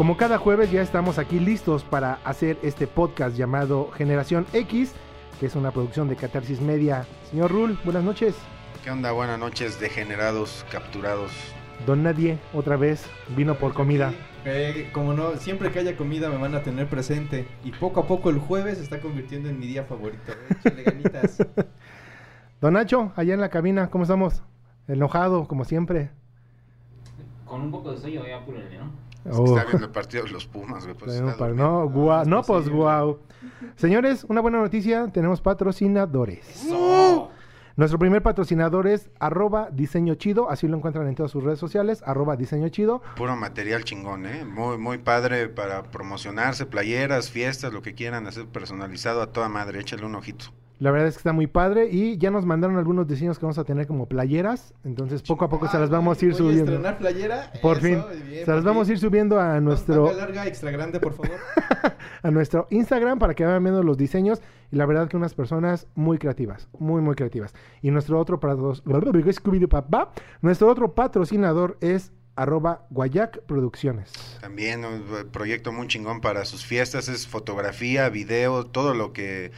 Como cada jueves ya estamos aquí listos para hacer este podcast llamado Generación X, que es una producción de Catarsis Media. Señor Rul, buenas noches. ¿Qué onda? Buenas noches, degenerados, capturados. Don Nadie, otra vez, vino por comida. Eh, como no, siempre que haya comida me van a tener presente. Y poco a poco el jueves se está convirtiendo en mi día favorito. ¿eh? Échale ganitas. Don Nacho, allá en la cabina, ¿cómo estamos? Enojado, como siempre. Con un poco de sueño, ya apúrenle, ¿no? Es que Oh. está viendo el partido de los Pumas, güey. Pues está no, guau, no, pues guau. Señores, una buena noticia, tenemos patrocinadores. Nuestro primer patrocinador es arroba diseño chido, así lo encuentran en todas sus redes sociales, arroba diseño chido. Puro material chingón, ¿eh? Muy, muy padre para promocionarse, playeras, fiestas, lo que quieran hacer personalizado a toda madre. Échale un ojito. La verdad es que está muy padre y ya nos mandaron algunos diseños que vamos a tener como playeras, entonces poco a poco se las vamos a ir subiendo. estrenar playera. Por Eso, fin, bien, se las vamos a ir subiendo a nuestro larga, extra grande, por favor. a nuestro Instagram para que vayan viendo los diseños y la verdad que unas personas muy creativas, muy muy creativas. Y nuestro otro patro- Scooby-Doo-Papá, nuestro otro patrocinador es arroba Guayac Producciones. También un proyecto muy chingón para sus fiestas. Es fotografía, video, todo lo que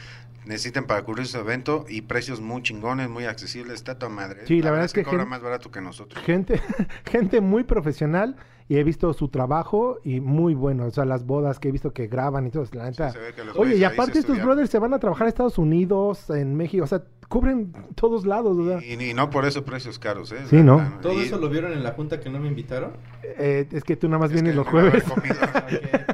necesiten para cubrir su evento. Y precios muy chingones, muy accesibles. Está toda madre. ¿eh? Sí, la verdad es que cobra gen- más barato que nosotros. Gente, gente muy profesional y he visto su trabajo y muy bueno. O sea, las bodas que he visto que graban y todo. La neta. se ve que los Oye, y aparte estos brothers se van a trabajar a Estados Unidos, en México. O sea, cubren todos lados. o sea. Y, y no por eso precios caros, ¿eh? Sí, ¿no? La- ¿Todo y- eso lo vieron en la junta que no me invitaron? Eh, es que tú nada más es vienes que los jueves. comido. ok,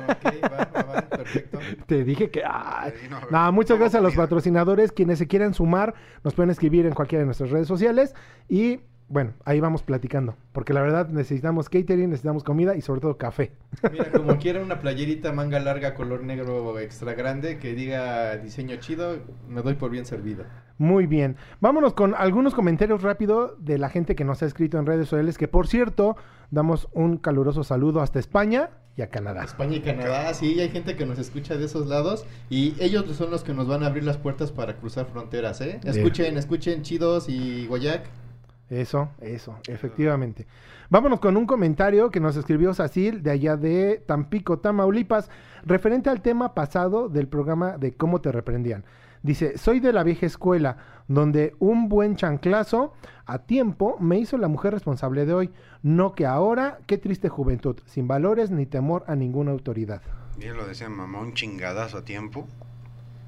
ok, va, va, va, perfecto. Te dije que... ay. Ahí no- Nada, muchas no gracias a los patrocinadores. Quienes se quieran sumar, nos pueden escribir en cualquiera de nuestras redes sociales. Y bueno, ahí vamos platicando. Porque la verdad necesitamos catering, necesitamos comida y sobre todo café. Mira, como quiera una playerita manga larga color negro extra grande que diga diseño chido, me doy por bien servido. Muy bien. Vámonos con algunos comentarios rápido de la gente que nos ha escrito en redes sociales. Que por cierto, damos un caluroso saludo hasta España y a Canadá. España y Canadá, sí, hay gente que nos escucha de esos lados y ellos son los que nos van a abrir las puertas para cruzar fronteras, ¿eh? Escuchen, escuchen, chidos y Guayac. Eso, eso, efectivamente. Vámonos con un comentario que nos escribió Sacil de allá de Tampico, Tamaulipas, referente al tema pasado del programa de cómo te reprendían. Dice, soy de la vieja escuela, donde un buen chanclazo a tiempo me hizo la mujer responsable de hoy, no que ahora, qué triste juventud, sin valores ni temor a ninguna autoridad. Bien lo decía mamá, un chingadazo a tiempo.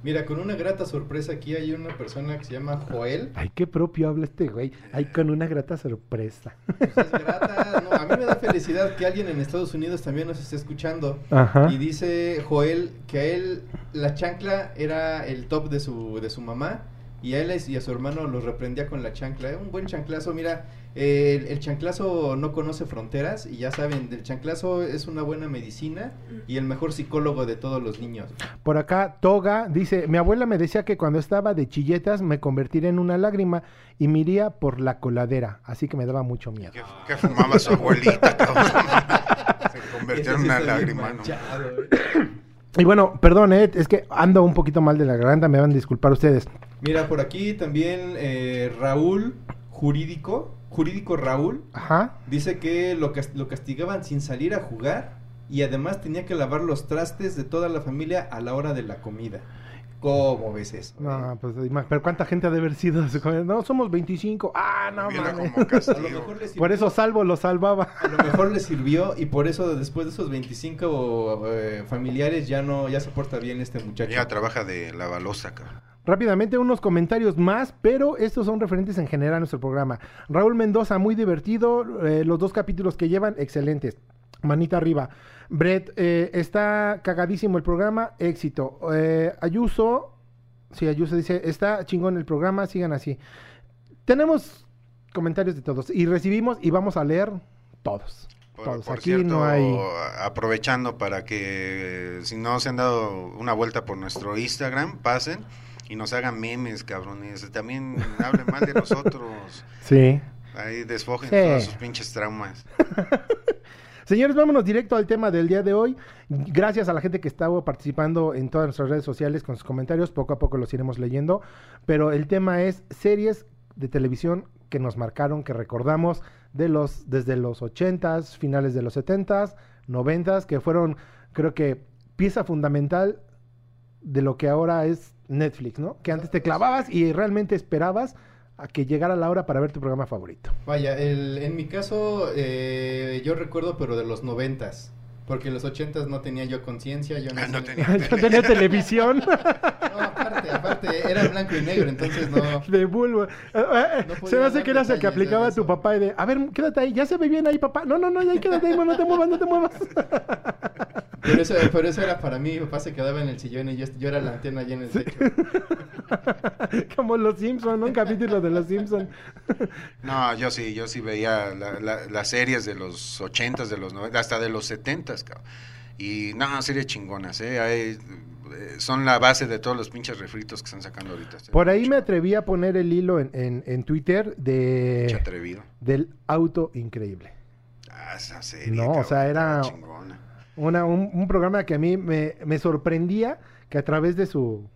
Mira, con una grata sorpresa aquí hay una persona que se llama Joel. Ay, qué propio habla este güey, ay, con una grata sorpresa. Pues es grata, no, a mí me da felicidad que alguien en Estados Unidos también nos esté escuchando. Ajá. Y dice Joel que a él la chancla era el top de su, de su mamá y a él y a su hermano los reprendía con la chancla. Un buen chanclazo, mira, eh, el, el chanclazo no conoce fronteras y ya saben, el chanclazo es una buena medicina y el mejor psicólogo de todos los niños. Por acá, Toga dice, mi abuela me decía que cuando estaba de chilletas me convertiría en una lágrima y me iría por la coladera, así que me daba mucho miedo. ¿Qué, qué fumaba su abuelita? Se convirtió en una lágrima. Y bueno, perdón, eh, es que ando un poquito mal de la garganta, me van a disculpar ustedes. Mira, por aquí también eh, Raúl Jurídico, Jurídico Raúl, Ajá. Dice que lo, cas- lo castigaban sin salir a jugar y además tenía que lavar los trastes de toda la familia a la hora de la comida. ¿Cómo ves eso? No, eh? pues, pero ¿cuánta gente ha de haber sido? No, somos 25. Ah, no, mames. como A lo castigo. mejor le sirvió, Por eso Salvo lo salvaba. a lo mejor le sirvió y por eso después de esos 25 eh, familiares ya no ya se porta bien este muchacho. Ella trabaja de la balosa, cabrón. Rápidamente unos comentarios más, pero estos son referentes en general a nuestro programa. Raúl Mendoza, muy divertido. eh, los dos capítulos que llevan, excelentes. Manita arriba. Brett, eh, está cagadísimo el programa, éxito. Eh, Ayuso, sí, Ayuso dice, está chingón el programa, sigan así. Tenemos comentarios de todos y recibimos y vamos a leer todos. Por, todos. por Aquí cierto, no hay... aprovechando para que eh, si no se han dado una vuelta por nuestro Instagram, pasen y nos hagan memes, cabrones. También hablen mal de nosotros. Sí. Ahí desfojen Sí. todos sus pinches traumas. Señores, vámonos directo al tema del día de hoy. Gracias a la gente que estaba participando en todas nuestras redes sociales con sus comentarios. Poco a poco los iremos leyendo. Pero el tema es series de televisión que nos marcaron, que recordamos de los, desde los 80s, finales de los 70s, 90s, que fueron, creo que, pieza fundamental de lo que ahora es Netflix, ¿no? Que antes te clavabas y realmente esperabas a que llegara la hora para ver tu programa favorito. Vaya, el, en mi caso, eh, yo recuerdo, pero de los noventas. Porque en los ochentas no tenía yo conciencia, yo Ah, no tenía. Yo tenía televisión No, aparte, aparte, era blanco y negro, entonces no. de bulbo. Eh, eh, No se me hace que eras el que aplicaba a tu papá y de, a ver, quédate ahí, ya se ve bien ahí, papá. No, no, no, ya quédate ahí, no te muevas, no te muevas. Pero eso, pero eso era para mí, mi papá se quedaba en el sillón y yo, yo era la antena allá en el techo. Como los Simpsons, ¿no? Un capítulo de los Simpsons. No, yo sí, yo sí veía la- la- las series de los 80s, de los 90, hasta de los 70s, cabrón. Y no, series chingonas, ¿eh? Hay, eh, son la base de todos los pinches refritos que están sacando ahorita. Por ahí me atreví a poner el hilo en, en, en Twitter de atrevido. del auto increíble. Ah, esa serie. No, o sea, era- chingona. Una, un, un programa que a mí me, me sorprendía que a través de su,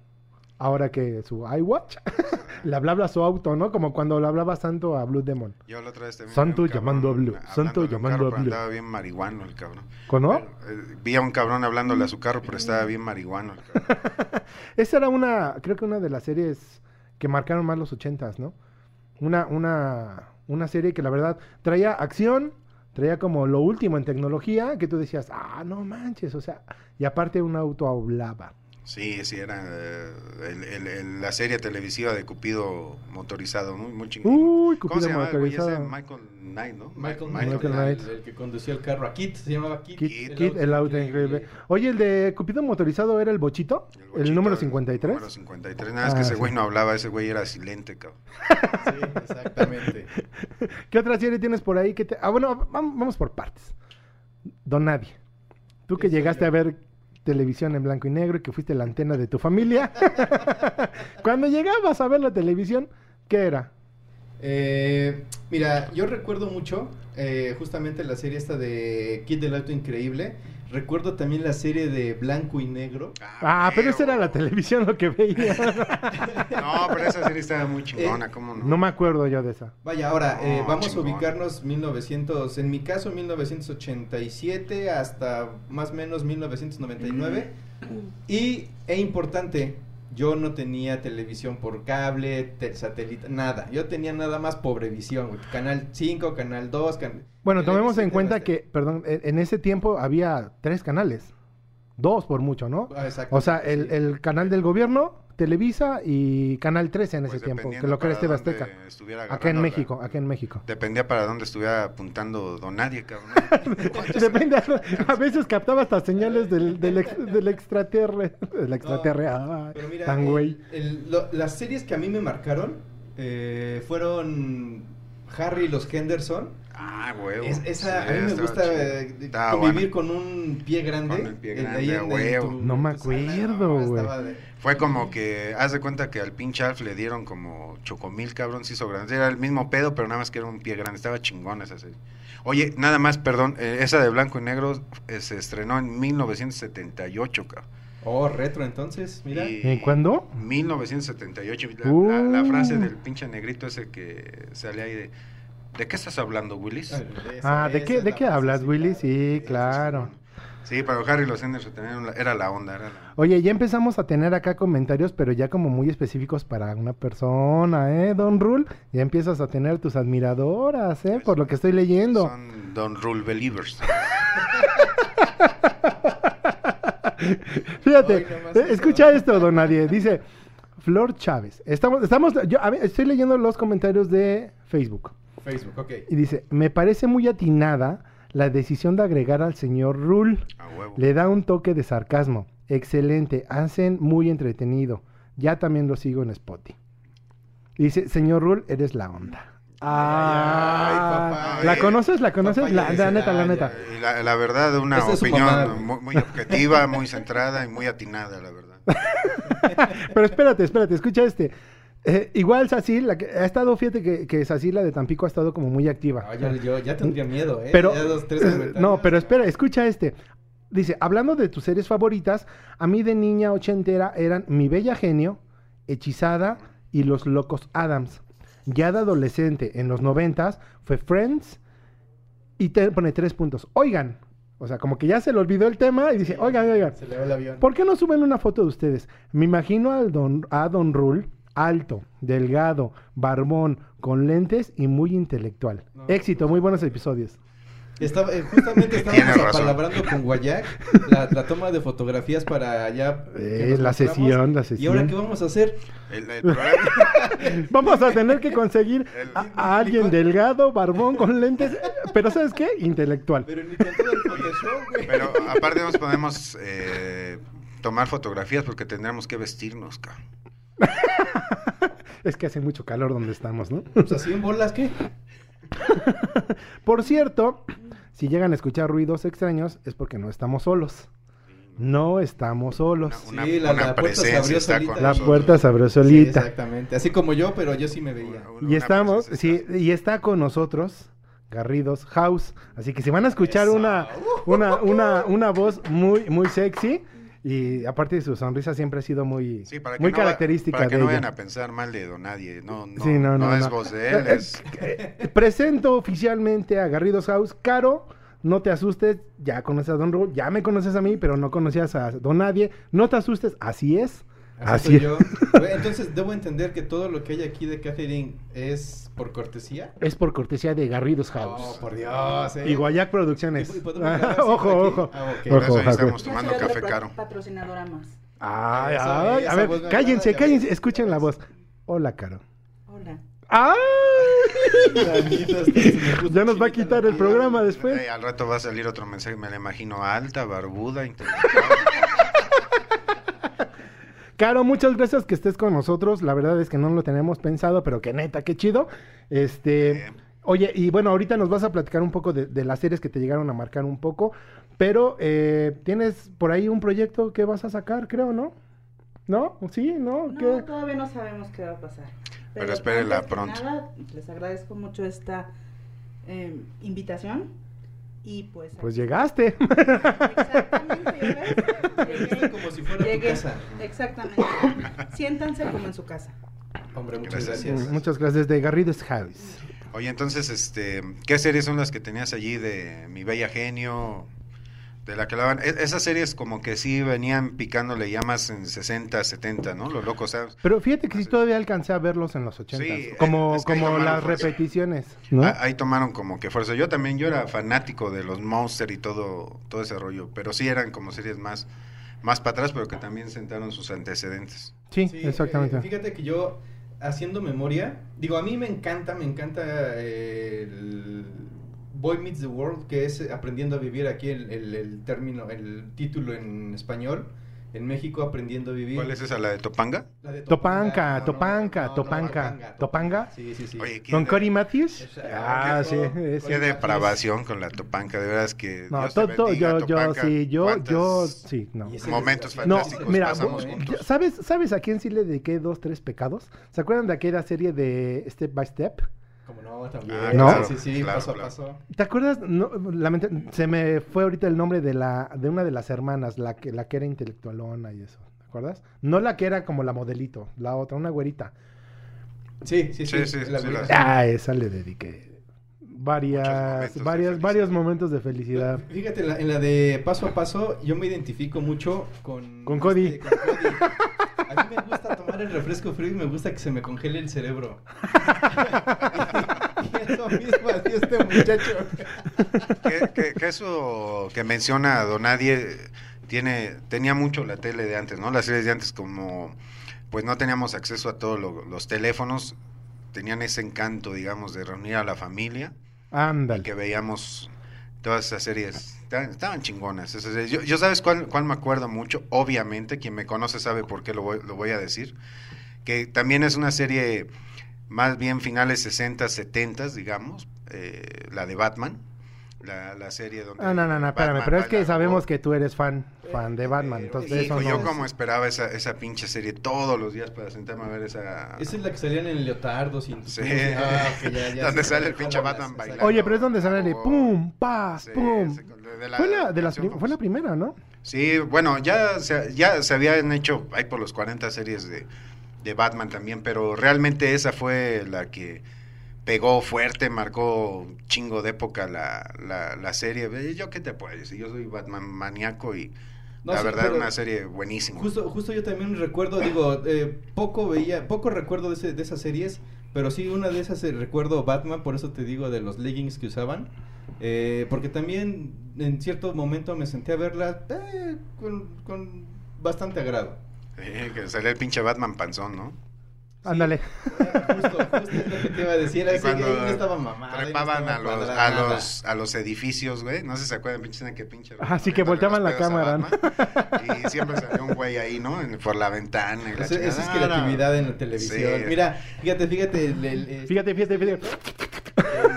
ahora que su iWatch, le hablaba a su auto, ¿no? Como cuando le hablaba Santo a Blue Demon. Yo la otra vez también. Santo cabrón llamando a Blue, Santo llamando carro, a Blue. Andaba bien marihuano el cabrón. ¿Cono? Eh, vi a un cabrón hablándole a su carro, pero estaba bien marihuano el cabrón. Esa era una, creo que una de las series que marcaron más los ochentas, ¿no? Una, una, una serie que la verdad traía acción, traía como lo último en tecnología, que tú decías, ah, no manches, o sea, y aparte un auto hablaba. Sí, sí, era eh, el- el- el- la serie televisiva de Cupido motorizado, muy, muy chingón. Uy, ¿Cómo Cupido se llama? el güey ese? motorizado. Michael Knight, ¿no? Michael, Michael Michael, Knight. el, el que conducía el carro a Kit, se llamaba Kit. Kit, el auto increíble. Oye, el de Cupido motorizado era el bochito, el, bochito, número el 53. número 53. Nada, es Ah, que ese sí. güey no hablaba, ese güey era silente, cabrón. Sí, exactamente. ¿Qué otra serie tienes por ahí que te... Ah, bueno, vam- vamos por partes. Don Nadie. Tú que llegaste a ver televisión en blanco y negro y que fuiste la antena de tu familia. Cuando llegabas a ver la televisión, ¿qué era? Eh, mira, yo recuerdo mucho eh, justamente la serie esta de Kid del Auto Increíble. Recuerdo también la serie de Blanco y Negro. Ah, pero esa era la televisión lo que veía. No, pero esa serie estaba muy chingona, ¿cómo no? no me acuerdo yo de esa. Vaya, ahora eh, vamos chingón. a ubicarnos 1900, en mi caso 1987 hasta más o menos 1999. Y, e importante, yo no tenía televisión por cable, te- satélite, nada. Yo tenía nada más pobrevisión, güey. Canal 5, Canal 2, can- Bueno, tomemos en cuenta que, perdón, en ese tiempo había tres canales. Dos por mucho, ¿no? Ah, exacto, O sea, el, el canal del gobierno, Televisa y Canal 13 en Pues ese tiempo, que lo que era Esteve dónde Azteca. Acá en agarrando la- México, acá en México. Dependía para dónde estuviera apuntando Don Nadie, cabrón. Depende, a veces captaba hasta señales del, del, ex- del extraterre. Del extraterre, Pero mira, tan güey. las series que a mí me marcaron eh, fueron Harry y los Henderson. Ah, huevo. Es- esa, Sí, a mí me gusta chido. eh, convivir buena. con un pie grande. Con el pie grande, huevo. tu- No me acuerdo, güey. de- Fue como que, haz de cuenta que al pinche Alf le dieron como chocomil, cabrón, se hizo grande. Era el mismo pedo, pero nada más que era un pie grande. Estaba chingón esa serie. Oye, nada más, perdón, eh, esa de blanco y negro eh, se estrenó en 1978, cabrón. Oh, retro entonces, mira. Y- ¿En cuándo? 1978. La, la- la Uh. frase del pinche negrito ese que sale ahí de... ¿De qué estás hablando, Willis? Ah, ¿de esa qué, de qué hablas, claro. Sí, claro. Sí, pero Harry los Henderson también era la onda. Era la... Oye, ya empezamos a tener acá comentarios, pero ya como muy específicos para una persona, ¿eh, Don Rule? Ya empiezas a tener tus admiradoras, ¿eh? Por lo que estoy leyendo. Son Don Rule Believers. Fíjate, eh, escucha esto, don Nadie. Dice Flor Chávez. Estamos, estamos, yo a ver, estoy leyendo los comentarios de Facebook. Facebook, ok. Y dice, me parece muy atinada la decisión de agregar al señor Rule. A huevo. Le da un toque de sarcasmo. Excelente, hacen muy entretenido. Ya también lo sigo en Spotify. Dice, señor Rule, eres la onda. Ay, Ah, papá. ¿La conoces? ¿La conoces? La, neta, la neta. Y la, la verdad, una opinión muy, muy objetiva, muy centrada y muy atinada, la verdad. Pero espérate, espérate, escucha este. Eh, igual Sacil, la que ha estado, fíjate que, que Sacil, la de Tampico, ha estado como muy activa. Ah, yo, yo ya tendría miedo, ¿eh? Pero, tres eh, no, pero espera, escucha este. Dice, hablando de tus series favoritas, a mí de niña ochentera eran Mi Bella Genio, Hechizada y Los Locos Adams. Ya de adolescente en los noventas fue Friends y te pone tres puntos. Oigan, o sea, como que ya se le olvidó el tema y dice, oigan, oigan, Se le va el avión. ¿por qué no suben una foto de ustedes? Me imagino al don, a Don Rule, alto, delgado, barbón, con lentes y muy intelectual. No, Éxito, muy buenos episodios. Estaba, eh, justamente estábamos apalabrando con Guayac la, la toma de fotografías para ya. Eh, la sesión, la ¿Y ahora sesión. qué vamos a hacer? El, el problema- Vamos a tener que conseguir El- a, a alguien delgado, barbón, con lentes, pero ¿sabes qué? Intelectual. Pero ni con todo el Photoshop, güey. pero aparte nos podemos eh, tomar fotografías porque tendremos que vestirnos, cabrón. Es que hace mucho calor donde estamos, ¿no? Pues así en bolas, ¿qué? Por cierto, si llegan a escuchar ruidos extraños es porque no estamos solos. No estamos solos. Una, Sí, la- una la puerta se presencia abrió solita. La puerta se abrió Sí, solita. exactamente. Así como yo, pero yo sí me veía. Una- y una estamos, sí, y está con nosotros Garridos House. Así que si van a escuchar una, una, una, una voz muy, muy sexy, y aparte de su sonrisa siempre ha sido muy, Sí, para que muy no va- característica para que de no ella. vayan a pensar mal de Don Nadie. No, no, Sí, no, no, es voz de él, es... Eh, Presento oficialmente a Garridos House. Caro, no te asustes, ya conoces a Don Ru, ya me conoces a mí, pero no conocías a Don Nadie. No te asustes, así es. Así, es. yo. Entonces, debo entender que todo lo que hay aquí de Catherine es por cortesía. Es por cortesía de Garridos House. Oh, por Dios, eh. Y Guayac Producciones. ¿Y así ojo, por aquí? ojo. Ah, ok. Por eso Ojo, Jaco. estamos tomando café caro. patrocinadora más. Ay, ay, a ver, cállense, ya cállense, escuchen la voz. Hola, Caro. Hola. ¡Ay! Este Ya nos va a quitar el programa después. Eh, al rato va a salir otro mensaje, me la imagino alta, barbuda, intelectual. Caro, muchas gracias que estés con nosotros. La verdad es que no lo tenemos pensado, pero que neta, qué chido. Este, Eh. oye, y bueno, ahorita nos vas a platicar un poco de, de las series que te llegaron a marcar un poco, pero eh, tienes por ahí un proyecto que vas a sacar, creo, ¿no? ¿No? ¿Sí? ¿No? No, ¿Qué? todavía no sabemos qué va a pasar. Pero espérenla antes que pronto. nada, les agradezco mucho esta eh, invitación. Y pues. Pues aquí- llegaste. Exactamente, Llegué. como si fuera tu Llegué. casa. Exactamente. Siéntanse como en su casa. Hombre, muchas Gracias. gracias. Muchas gracias de Garridos House. Oye, entonces, este, ¿qué series son las que tenías allí de Mi Bella Genio? De la que hablaban. E- esas series como que sí venían picándole ya más en 60, 70, ¿no? Los locos, ¿sabes? Pero fíjate que sí todavía alcancé a verlos en los 80 Sí, como, como las fuerza. repeticiones, ¿no? Ah, Ahí tomaron como que fuerza. Yo también, yo era fanático de los Monster y todo, todo ese rollo, pero sí eran como series más, más para atrás, pero que también sentaron sus antecedentes. sí, Sí, exactamente. eh, fíjate que yo, haciendo memoria, digo, a mí me encanta, me encanta eh, el Boy Meets the World, que es Aprendiendo a Vivir aquí, el, el- el término, el título en español. En México, Aprendiendo a Vivir. ¿Cuál es esa, la de Topanga? La de no, no, Topanca, Topanga. Sí, sí, sí. Oye, ¿quién ¿Con de- Cory Matthews? Esa- Ah, qué sí. Qué depravación con la Topanca, de veras que. No, Dios to- to- yo, yo, sí, yo, ¿Cuántas yo, sí, no. Momentos desgraciado. No, fantásticos mira, pasamos juntos. ¿sabes, ¿sabes a quién sí le dediqué dos, tres pecados? ¿Se acuerdan de aquella serie de Step by Step? También. Ah, No. Sí, sí, sí, claro, paso a paso. ¿Te acuerdas? No, lamenta- se me fue ahorita el nombre de la de una de las hermanas, la que la que era intelectualona y eso. ¿Te acuerdas? No la que era como la modelito, la otra, una güerita. Sí, sí, sí. Sí, sí, la sí, la- Ah, esa le dediqué varias, momentos varias, varios momentos de felicidad. Fíjate, en la, en la de paso a paso, yo me identifico mucho con... Con Cody. este, con Cody. A mí me gusta tomar el refresco frío y me gusta que se me congele el cerebro. eso mismo hacía este muchacho. que, que- que eso que menciona Don Nadie tiene, tenía mucho la tele de antes, ¿no? Las series de antes como pues no teníamos acceso a todos lo- los teléfonos, tenían ese encanto, digamos, de reunir a la familia y Ándale. que veíamos todas esas series. Estaban, estaban chingonas. esas series. Yo, yo sabes cuál, cuál me acuerdo mucho, obviamente, quien me conoce sabe por qué lo voy, lo voy a decir, que también es una serie más bien finales 60, 70, digamos, eh, la de Batman, la, la serie donde... Ah, no, no, no, espérame, pero es que sabemos que tú eres fan, fan de Batman, entonces Hijo, eso yo no... como esperaba esa, esa pinche serie todos los días para sentarme a ver esa... Esa es la que salían en leotardos y... Sí. Ah, ya, ya Donde sale el pinche Batman bailando. Oye, pero es donde sale de Oh. pum, pa, Sí, pum. sí, de la Fue la, de fue la primera, ¿no? Sí, bueno, ya se, ya se habían hecho ahí por los 40 series de, de Batman también, pero realmente esa fue la que pegó fuerte, marcó un chingo de época la, la, la serie. Yo qué te puedo decir, yo soy Batman maníaco y No, la sí, verdad una serie buenísima. Justo, justo yo también recuerdo, digo, eh, poco veía, poco recuerdo de, ese- de esas series, pero sí una de esas eh, recuerdo Batman, por eso te digo de los leggings que usaban, eh, porque también en cierto momento me senté a verla con, con bastante agrado. Eh, que salía el pinche Batman panzón, ¿no? Ándale. Justo, justo es lo que te iba a decir, así que cuando estaba mamada. no trepaban estaba a los, a los a los edificios, güey. No sé si se acuerdan, pinche que pinche. Ajá, sí, que volteaban la cámara, Y siempre salía un güey ahí, ¿no? En- por la ventana. Y la Esa, esa es creatividad en la televisión. Sí. Mira, fíjate, fíjate, el- el- el- Fíjate, fíjate, fíjate.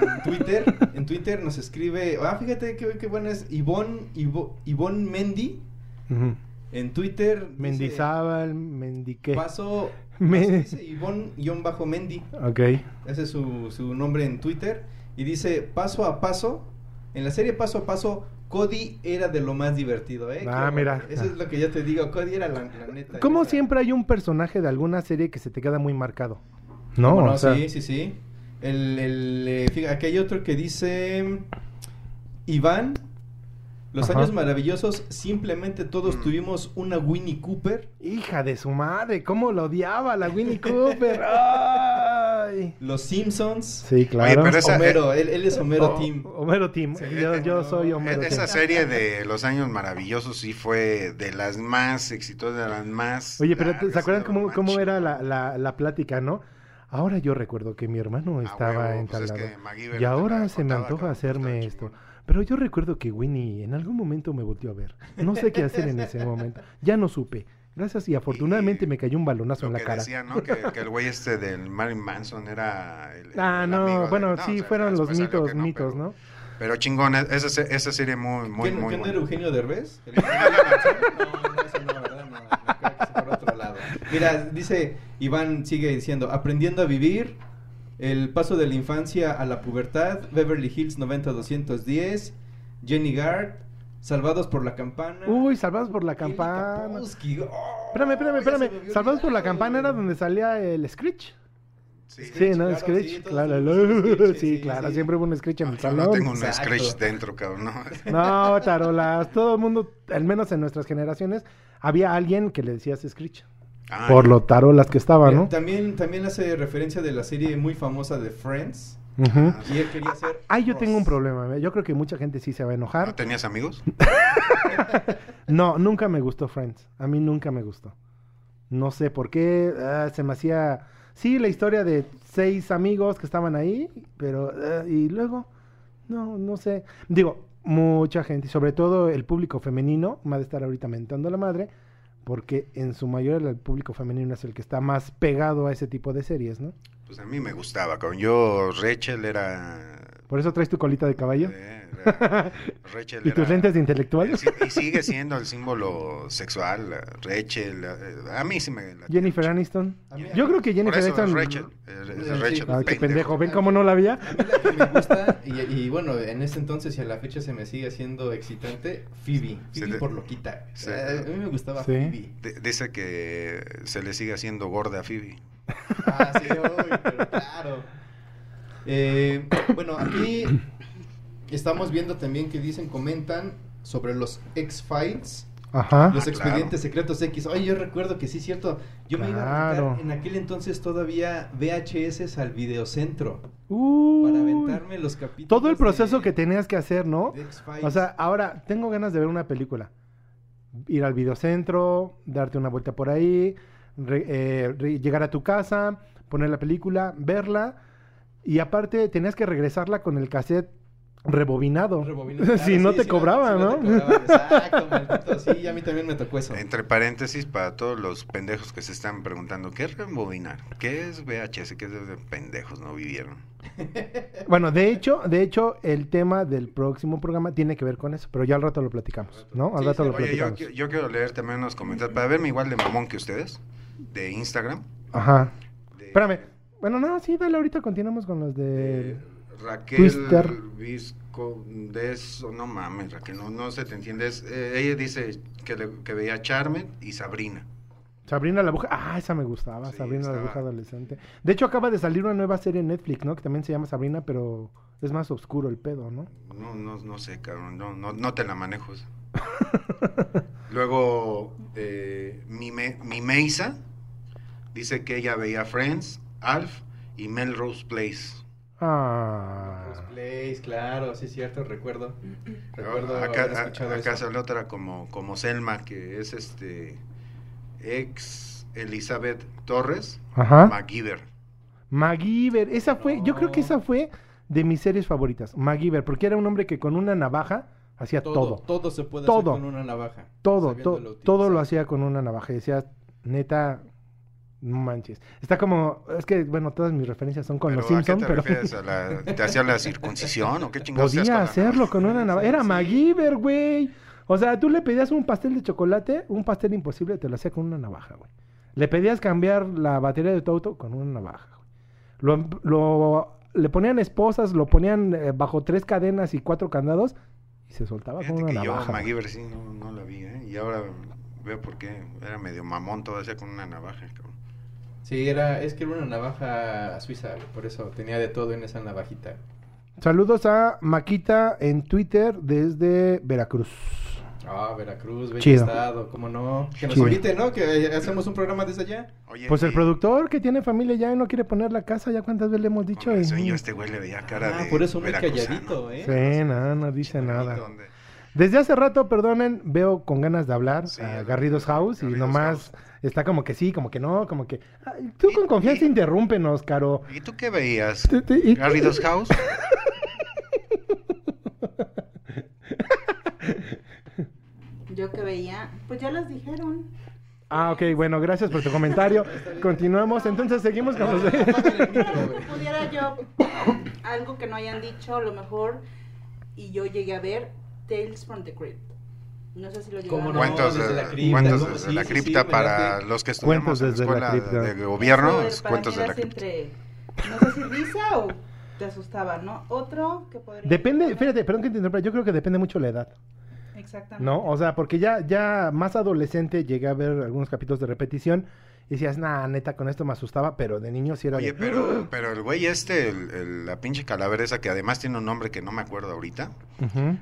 en Twitter, en Twitter nos escribe, ah, fíjate qué, qué buena es Ivonne, Ivo- Ivonne Mendy, Ujú. En Twitter. Mendizábal, mendiqué. Paso, Me- paso, dice Ivonne-Mendy, Ok. ese es su, su nombre en Twitter, y dice, paso a paso, en la serie paso a paso, Cody era de lo más divertido, ¿eh? Ah, mira. bueno. Eso es lo que yo te digo, Cody era la, la neta. Esa- siempre hay un personaje de alguna serie que se te queda muy marcado. ¿No? ¿Cómo no? O sea, sí, sí, sí. El, el, eh, fíjate, aquí hay otro que dice Iván. Los Ajá. años maravillosos, simplemente todos Mm. tuvimos una Winnie Cooper. Hija de su madre, cómo lo odiaba la Winnie Cooper. Ay. Los Simpsons. Sí, claro. pero esa- Homero, él, él es Homero Oh, Team. Homero Team. Sí, yo, yo no, soy Homero E- Esa serie de Los Años Maravillosos sí fue de las más exitosas, de las más. Oye, pero ¿te- largas, ¿se acuerdan cómo, cómo era la, la, la plática, no? Ahora yo recuerdo que mi hermano Ah, estaba huevo, en pues es tal que Y ahora se me antoja hacerme esto. Pero yo recuerdo que Winnie en algún momento me volteó a ver. No sé qué hacer en ese momento. Ya no supe. Gracias y afortunadamente me cayó un balonazo Lo en la que cara. decía, ¿no? Que, que el güey este del Marilyn Manson era el, Ah, el no, amigo de- bueno, no, sí, o sea, fueron los mitos, no, mitos, pero- ¿no? Pero chingón, esa, esa serie muy, muy, ¿Qué, muy qué buena. era Eugenio Derbez? ¿El Eugenio Derbez? No, no, eso no, ¿verdad? No, no Mira, dice, Iván sigue diciendo, aprendiendo a vivir, el paso de la infancia a la pubertad, Beverly Hills 90210, Jenny Gard, Salvados por la Campana. Uy, salvados por la campana. Oh, Espérame, espérame, espérame. Salvados por la campana era donde salía el Screech. Sí, Sí, ¿no? claro, Screech, sí, claro. Screech, sí, sí, claro, sí. siempre hubo un Screech en el yo no salón. tengo un Exacto. Scratch dentro, cabrón. No. No, tarolas. Todo el mundo, al menos en nuestras generaciones, había alguien que le decías Screech. Ah, Por lo tarolas que estaba, Mira, ¿no? También, también hace referencia de la serie muy famosa de Friends. Ujú. Y él quería ser. Ay, yo Ross. tengo un problema. ¿eh? Yo creo que mucha gente sí se va a ¿No enojar. tenías amigos? No, nunca me gustó Friends. A mí nunca me gustó. No sé por qué. ah, se me hacía. Sí, la historia de seis amigos que estaban ahí, pero. ah, y luego. No, no sé. Digo, mucha gente, y sobre todo el público femenino, me ha de estar ahorita mentando la madre, porque en su mayoría el público femenino es el que está más pegado a ese tipo de series, ¿no? Pues a mí me gustaba, cabrón. Yo, Rachel era... Por eso traes tu colita de caballo. eh, Rachel ¿Y tus era- lentes de intelectual? eh, Y sigue siendo el símbolo sexual. eh, Rachel, eh, a mí sí me... la- Jennifer Aniston. A mí- Yo creo que Jennifer Aniston. Rachel. es- es Sí, Rachel, Ah, qué pendejo. ¿Ven cómo no la había? A mí la que me gusta, y, y bueno, en ese entonces y a la fecha se me sigue haciendo excitante, Phoebe. Phoebe por loquita. sí. Eh, a mí me gustaba Sí. Phoebe. D- Dice que se le sigue haciendo gorda a Phoebe. Ah, sí, uy, pero claro. Eh, bueno, aquí estamos viendo también que dicen, comentan sobre los X-Files. Ajá. Los Ah, expedientes secretos X. Oye, yo recuerdo que sí, cierto. Yo me iba a aventar en aquel entonces todavía VHS al videocentro. Uy. Para aventarme los capítulos. Todo el proceso de- que tenías que hacer, ¿no? O sea, ahora tengo ganas de ver una película. Ir al videocentro, darte una vuelta por ahí, re- eh, re- llegar a tu casa, poner la película, verla. Y aparte tenías que regresarla con el cassette rebobinado. Rebobina- claro, si no sí, te sí, cobraba, ¿no? te cobraban, Exacto, maldito. Sí, a mí también me tocó eso. Entre paréntesis, para todos los pendejos que se están preguntando, ¿qué es rebobinar? ¿Qué es VHS? ¿Qué es de pendejos no vivieron? Bueno, de hecho, de hecho, el tema del próximo programa tiene que ver con eso, pero ya al rato lo platicamos, ¿no? Al Sí, rato sí, lo Oye, yo, platicamos. qui- yo quiero leer también unos comentarios para verme igual de mamón que ustedes, de Instagram. Ajá. de- Espérame. Bueno, no, sí, dale, ahorita continuamos con los de de... Raquel Twister. Visco de eso, no mames, Raquel, no, no se te entiende. es, eh, ella dice que, le- que veía Charmen y Sabrina. Sabrina la bruja. Ah, esa me gustaba. Sí, Sabrina la bruja adolescente. De hecho, acaba de salir una nueva serie en Netflix, ¿no? Que también se llama Sabrina, pero es más oscuro el pedo, ¿no? No, no, no sé, cabrón, no, no, no te la manejo. Luego, eh, mi, me- mi Meisa dice que ella veía Friends, Alf y Melrose Place. Ah. Cosplays, claro, sí es cierto, recuerdo. Recuerdo acá haber a- escuchado acá eso. salió otra como, como Selma, que es este ex Elizabeth Torres, Ajá. MacGyver. MacGyver. Esa fue, yo creo que esa fue de mis series favoritas. MacGyver, porque era un hombre que con una navaja hacía Todo, todo. todo, se puede Todo. hacer con una navaja. Todo, to- todo lo hacía con una navaja. Decía, neta, no manches. Está como, es que, bueno, todas mis referencias son con Pero, los ¿a qué Simpsons, te pero refieres? ¿A la- ¿Te hacía la circuncisión o qué chingados podía con la hacerlo con una navaja. Era Sí. MacGyver, güey. O sea, tú le pedías un pastel de chocolate, un pastel imposible, te lo hacía con una navaja, güey. Le pedías cambiar la batería de tu auto con una navaja, güey. Lo, lo- le ponían esposas, lo ponían eh, bajo tres cadenas y cuatro candados y se soltaba Fíjate con una que yo navaja. güey. MacGyver sí no, no la vi, ¿eh? Y ahora veo por qué. Era medio mamón, todo hacía con una navaja, cabrón. Sí, era, es que era una navaja suiza, por eso tenía de todo en esa navajita. Saludos a Maquita en Twitter desde Veracruz. Ah, Veracruz, bello Chido. estado, cómo no. Que nos Chido. inviten, ¿no? Que hacemos un programa desde allá. Oye, Pues el productor que tiene familia ya y no quiere poner la casa, ya cuántas veces le hemos dicho. yo a este güey le veía cara Ah, de por eso muy calladito, ¿eh? Sí, no, no dice nada. Donde- Desde hace rato, perdonen, veo con ganas de hablar Sí, a Garridos House y nomás House. Está como que sí, como que no, como que... Ay, tú con confianza y- interrúmpenos, Caro. ¿Y tú qué veías? Y- ¿Garridos House? Yo que veía, pues ya las dijeron. Ah, ok, bueno, gracias por tu comentario. Continuamos, entonces seguimos con los... Pudiera yo algo que no hayan dicho, a lo mejor, y yo llegué a ver Tales from the Crypt. No sé si lo llegaron ¿Cómo a no? Cuentos, desde de, la cripta, cuentos desde Sí, la sí, cripta sí, me para los que estudiamos en la desde la escuela cripta. de gobierno, Eso, es cuentos de la cripta. entre, no sé si risa o te asustaba, ¿no? Otro que podría... Depende, fíjate, perdón que te interrumpa, yo creo que depende mucho la edad, Exactamente. ¿no? O sea, porque ya, ya más adolescente llegué a ver algunos capítulos de repetición y decías, nah, neta, con esto me asustaba, pero de niño sí era Oye, de... pero, pero el güey este, el- el- la pinche calavera esa, que además tiene un nombre que no me acuerdo ahorita,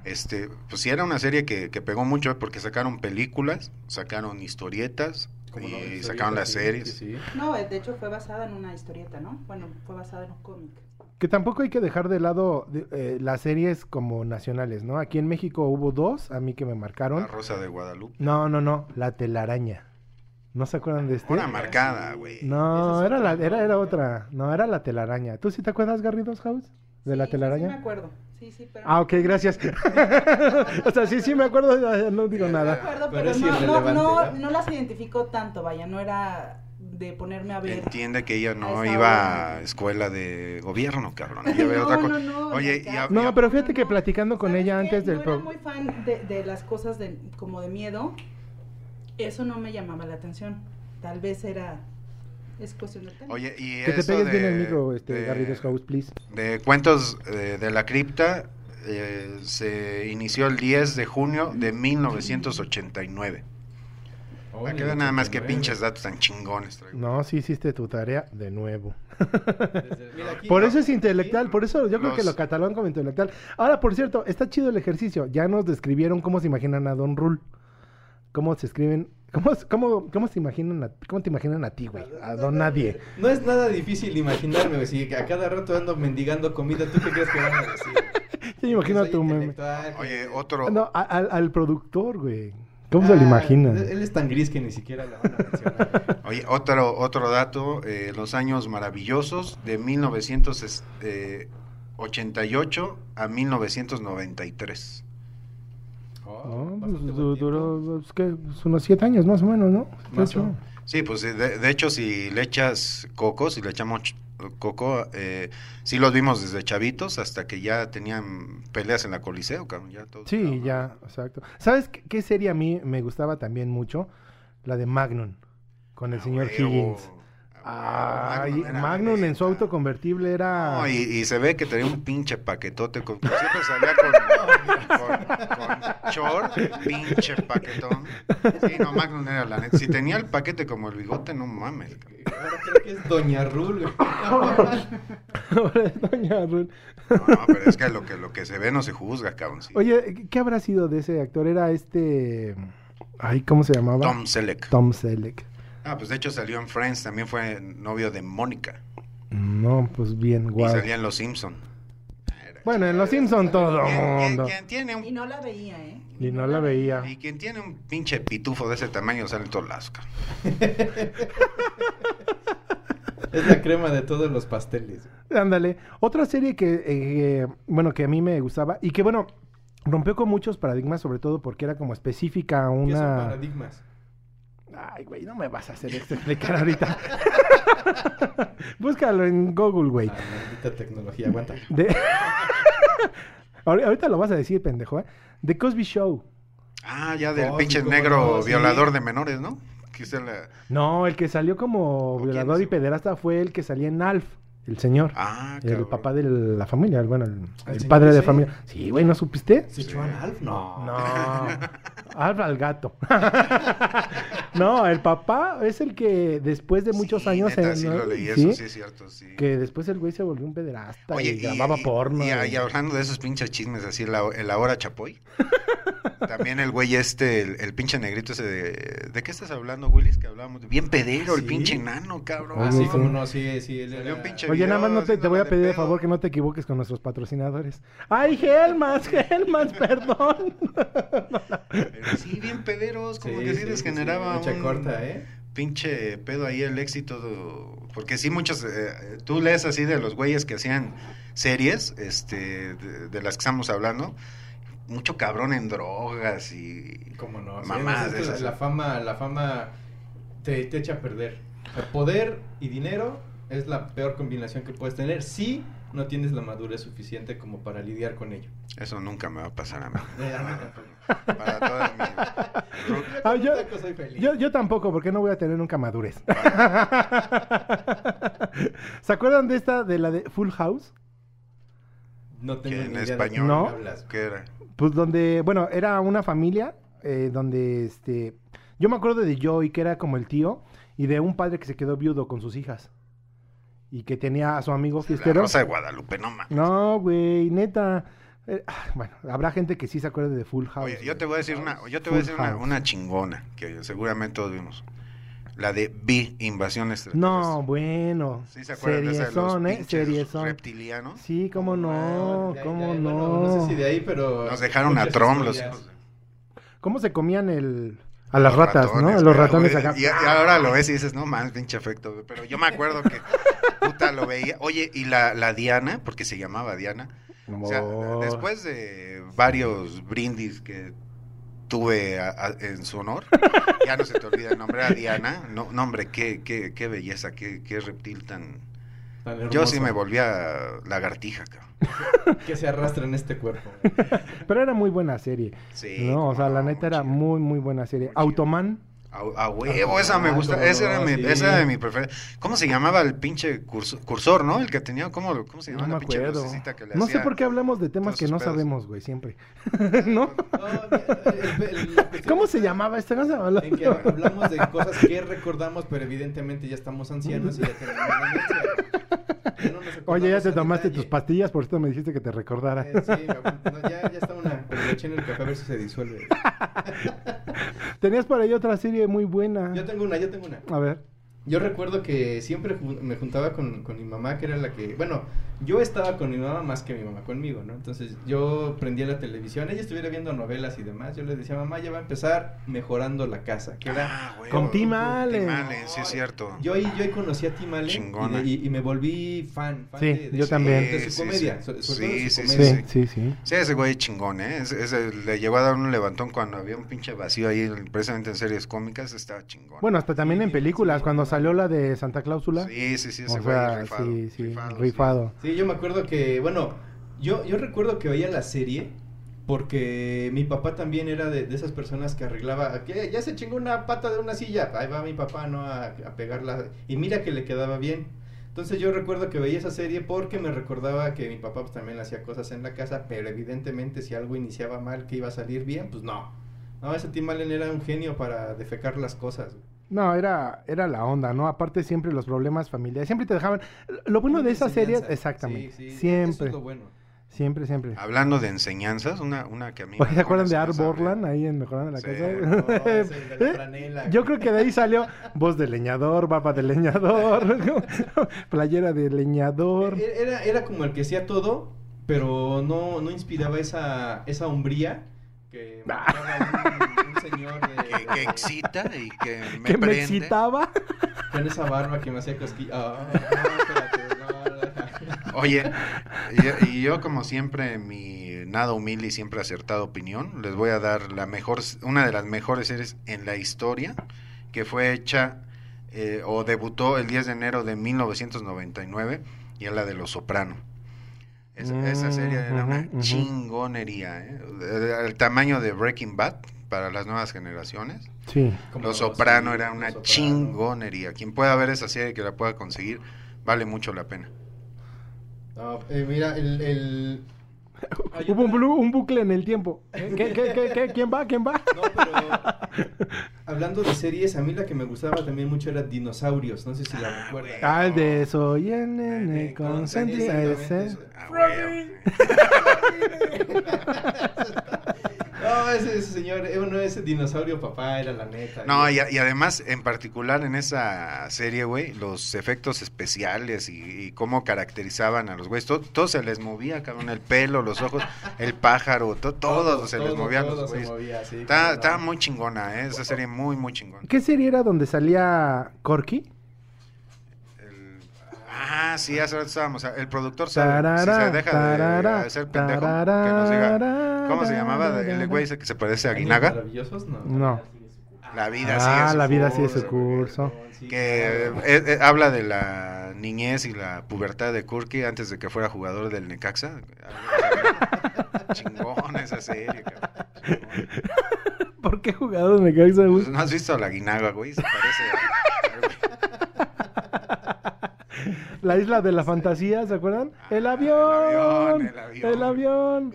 este, pues sí era una serie que, que pegó mucho porque sacaron películas, sacaron historietas ¿Cómo y no? Sacaron las sí, series. sí, sí. No, de hecho fue basada en una historieta, ¿no? Bueno, fue basada en un cómic. Que tampoco hay que dejar de lado de- eh, las series como nacionales, ¿no? Aquí en México hubo dos, a mí que me marcaron. La Rosa de Guadalupe. No, no, no, la telaraña. ¿No se acuerdan de este? Una marcada, güey. No, era la, otra, era, ¿no? era otra. No, era la telaraña. ¿Tú sí te acuerdas, Garridos House? ¿De la Sí, telaraña? Sí, me acuerdo. Sí, sí, pero... Ah, ok, gracias. o sea, sí, sí me acuerdo, no digo Me nada. acuerdo, Pero pero, no, no, no, ¿no? las identifico tanto, vaya, no era de ponerme a ver. Entiende que ella no A iba hora. a escuela de gobierno, cabrón. Ella No, otra no, cosa. no, Oye, ya. y a- No, pero fíjate que platicando con ¿Sabes ella qué? antes del... Yo pro- era muy fan de, de las cosas de, como de miedo. Eso no me llamaba la atención. Tal vez era... Es cuestión de tema. Oye, y Que te pegues bien el micro, este, de- Garridos House, please. De cuentos eh, de la cripta eh, se inició el 10 de junio de 1989. Oh, Para que vean nada más que 89. pinches datos tan chingones traigo. No, sí hiciste tu tarea de nuevo. Desde- Por no, eso es intelectual, por eso yo creo que Los- lo catalogan como intelectual. Ahora, por cierto, está chido el ejercicio. Ya nos describieron cómo se imaginan a Don Rule. Cómo se escriben, cómo, cómo, cómo se imaginan a, cómo te imaginan a ti, güey. A Don Nadie. No es nada difícil de imaginarme, güey. Si a cada rato ando mendigando comida, ¿tú qué crees que van a decir? Yo me imagino a tu meme. Oye, otro. No, a- al, al productor, güey. ¿Cómo se lo Ah, imaginan? Él es tan gris que ni siquiera la van a mencionar. Oye, otro, otro dato, eh, los años maravillosos de 1988 a 1993. No, pues, duró pues, ¿qué? Pues, unos siete años más o menos, ¿no? Más Ocho. o- Sí, pues eh, de, de hecho si le echas coco, si le echamos ch- coco, eh, sí los vimos desde chavitos hasta que ya tenían peleas en la Coliseo, cabrón, ya todos, Sí, cabrón. ya, exacto. ¿Sabes qué, qué serie a mí me gustaba también mucho? La de Magnum, con el Ah, señor huevo, Higgins. Ah, Magnum era Magnum en su auto convertible era. No, y, y se ve que tenía un pinche paquetote. Con, siempre salía con, con, con short, pinche paquetón. Sí, no, Magnum era la neta. Si tenía el paquete como el bigote, no mames. Ahora creo que es Doña Rul. Ahora es Doña Ruth. No, pero es que lo que, lo que se ve no se juzga, cabrón. sí. Oye, ¿qué habrá sido de ese actor? Era este. Ay, ¿cómo se llamaba? Tom Selleck. Tom Selleck. Ah, pues de hecho salió en Friends, también fue novio de Mónica. No, pues bien, Y guau. salía en Los Simpson. Bueno, en Los Simpson todo mundo. quien tiene Y no la veía, ¿eh? Y no la veía. y quien tiene un pinche pitufo de ese tamaño sale en todos lados. Es la crema de todos los pasteles. Ándale. Otra serie que, eh, bueno, que a mí me gustaba y que, bueno, rompió con muchos paradigmas, sobre todo porque era como específica a ¿Qué son una... paradigmas? Ay, güey, no me vas a hacer explicar ahorita. Búscalo en Google, güey. La maldita tecnología, aguanta. De... Ahorita lo vas a decir, pendejo, ¿eh? The Cosby Show. Ah, ya del Oh, pinche negro no, sí. violador de menores, ¿no? Que se la- No, el que salió como ¿O quién violador y pederasta fue el que salía en Alf, el señor. Ah, el cabrón. papá de la familia, bueno, el, ¿El el señor padre de familia. Sí, güey, ¿no supiste? ¿Sichuan Alf? No. No, Alf al gato. No, el papá es el que después de muchos Sí, años... neta, en- sí ¿no? lo leí, ¿Sí? eso sí es cierto, sí. Que después el güey se volvió un pederasta Oye, y, grababa porno. Y, y- y hablando de esos pinches chismes así, el, el ahora Chapoy. También el güey este, el, el pinche negrito ese de... ¿De qué estás hablando, Willis? Que hablábamos. de- Bien pedero, el Sí. pinche enano, cabrón. Ah, Oye, sí, sí. como no, sí, sí. él Salió era- un pinche Oye, nada más no te, te voy a pedir de pedo. favor que no te equivoques con nuestros patrocinadores. ¡Ay, Helmans, Helmans, perdón! Pero sí, bien pederos, como que sí, les generaba Corta, ¿eh? pinche pedo ahí el éxito. de- Porque sí, muchos... eh, tú lees así de los güeyes que hacían series, este, de, de las que estamos hablando. Mucho cabrón en drogas y... ¿Cómo no? Sí, Mamadas es que de la, la fama, la fama te, te echa a perder. Poder y dinero es la peor combinación que puedes tener si no tienes la madurez suficiente como para lidiar con ello. Eso nunca me va a pasar a mí. Eh. Para toda mi... Yo Ah, yo- taco soy feliz. Yo, yo tampoco, porque no voy a tener nunca madurez. ¿Se acuerdan de esta, de la de Full House? no tengo ni en idea de español qué No. hablas. ¿Qué era? Pues donde, bueno, era una familia eh, donde, este, yo me acuerdo de Joey, que era como el tío, y de un padre que se quedó viudo con sus hijas. Y que tenía a su amigo La fiestero. Rosa de Guadalupe, no mames. No, güey, neta. Eh, ah, bueno, habrá gente que sí se acuerde de Full House. Oye, yo te voy a decir una, yo te voy a Full decir una, House. una chingona que seguramente todos vimos. La de B, Invasión Extraterrestre. No, bueno. ¿Sí se acuerdan de esa de los ¿eh? Seriezón. reptilianos? Sí, cómo no, Ya, cómo ya, no. bueno, no sé si de ahí, pero. Nos dejaron a Trump los hijos. ¿Cómo se comían el... a las ratas, ¿no? A los ratones acá. Y, y ahora lo ves y dices, no mames, pinche efecto. güey. Pero yo me acuerdo que, puta, lo veía. Oye, y la, la Diana, porque se llamaba Diana. O sea, después de varios brindis que tuve a- a- en su honor, ya no se te olvida el nombre, era Diana. No, no hombre, qué, qué, qué belleza, qué, qué reptil tan... Tan Yo sí me volvía lagartija, cabrón. Que se arrastra en este cuerpo. Pero era muy buena serie. Sí, no, o sea, la neta era muy, muy buena serie. Muy. Automan. A huevo, esa me Ah, gusta. Esa era, no, mi, sí. esa era de mi preferida. ¿Cómo se llamaba el pinche curso- cursor, no? El que tenía, ¿cómo, cómo se No llamaba me la pinche que le No sé por qué hablamos de temas que no pedos. sabemos, güey, siempre. ¿No? No, el- el- el- la cuestión ¿Cómo se llamaba esto? ¿Cómo se llamaba? En que hablamos de cosas que recordamos, pero evidentemente ya estamos ancianos y ya tenemos no Oye, ya te tomaste detalle. tus pastillas, por eso me dijiste que te recordara. Eh, sí, no, ya, ya está una. Pero eché en el café a ver si se disuelve. Tenías por ahí otra serie muy buena. Yo tengo una, yo tengo una. A ver. Yo recuerdo que siempre me juntaba con, con mi mamá, que era la que... Bueno, yo estaba con mi mamá más que mi mamá conmigo, ¿no? Entonces yo prendía la televisión, ella estuviera viendo novelas y demás, yo le decía, mamá, ya va a empezar mejorando la casa, que era... Ah, huevo. Con Tim Allen. Tim Allen, sí es cierto. Yo ahí, yo ahí conocí a Tim Allen y, me volví fan, fan Sí, de, de yo su- también. de su comedia. sí. Sí, sí. Sí, sí, sí. Sí, ese güey es chingón, ¿eh? Ese, ese le llegó a dar un levantón cuando había un pinche vacío ahí, precisamente en series cómicas, estaba chingón. Bueno, hasta también Sí, en películas, sí. cuando salió la de Santa Cláusula. Sí, sí, sí, ese o güey sea, rifado. sí, sí, rifado, rifado. Sí, yo me acuerdo que, bueno, yo, yo recuerdo que veía la serie Porque mi papá también era de, de esas personas que arreglaba, que ya se chingó una pata de una silla, ahí va mi papá, ¿no? A, a pegarla. Y mira que le quedaba bien. Entonces yo recuerdo que veía esa serie porque me recordaba que mi papá pues, también hacía cosas en la casa, pero evidentemente si algo iniciaba mal, que iba a salir bien, pues no. No, ese Tim Allen era un genio para defecar las cosas. No, era, era la onda, ¿no? Aparte siempre los problemas familiares, siempre te dejaban... Lo bueno de esas series, exactamente, Sí, sí, Eso siempre, es lo bueno. siempre, siempre. Hablando de enseñanzas, una, una que a mí... ¿Se acuerdan de Art Borland ahí en Mejorando la Sí. Casa? No, es el de la ¿Eh? Yo creo que de ahí salió voz de leñador, barba de leñador, playera de leñador. E- Era, era como el que hacía todo, pero no, no inspiraba esa, esa hombría que un, un señor de, Que, excita y que me que me excitaba. con esa barba que me hacía cosquillas. Ah, no, no. Oye, y, y yo como siempre, en mi nada humilde y siempre acertada opinión, les voy a dar la mejor, una de las mejores series en la historia, que fue hecha eh, o debutó el 10 de enero de 1999, y es la de Los Soprano. Es- esa Mm, serie era una chingonería, ¿eh? el, el tamaño de Breaking Bad para las nuevas generaciones. Sí. Como Los Soprano sí, era una Soprano. chingonería. Quien pueda ver esa serie que la pueda conseguir, vale mucho la pena. No, eh, mira, el... el... Hay Hubo un, blu- un bucle en el tiempo. ¿Eh? ¿Qué, qué, qué, qué? ¿Quién va? ¿Quién va? No, pero hablando de series, a mí la que me gustaba también mucho era Dinosaurios, no sé si la recuerdan. Ah, el de soy el nene No, ese, ese señor, eh, uno ese dinosaurio papá era la neta. No, y, a- y además, en particular en esa serie, güey, los efectos especiales y, y cómo caracterizaban a los güeyes, todo, todo se les movía, cabrón, el pelo, los ojos, el pájaro, to- todo, se les todo, movía a todo los se güeyes. movía, sí, no. está muy chingona, ¿eh? esa serie muy, muy chingona. ¿Qué serie era donde salía Corky? Ah, sí, hace rato estábamos. El productor sabe. Tarara, si se deja tarara, de ser pendejo, que nos diga. ¿Cómo se llamaba? El güey ese que se parece a ¿Años Guinaga. Maravillosos, no. No. La vida Ah, sigue su la vida curso, sigue su curso. Que eh, eh, habla de la niñez y la pubertad de Kurki antes de que fuera jugador del Necaxa. Chingón esa serie, cabrón. ¿Por qué jugador cae esa Pues, ¿No has visto a la Guinaga, güey? Se parece a... La isla de la fantasía, ¿se acuerdan? El Ah, avión, el avión, el avión.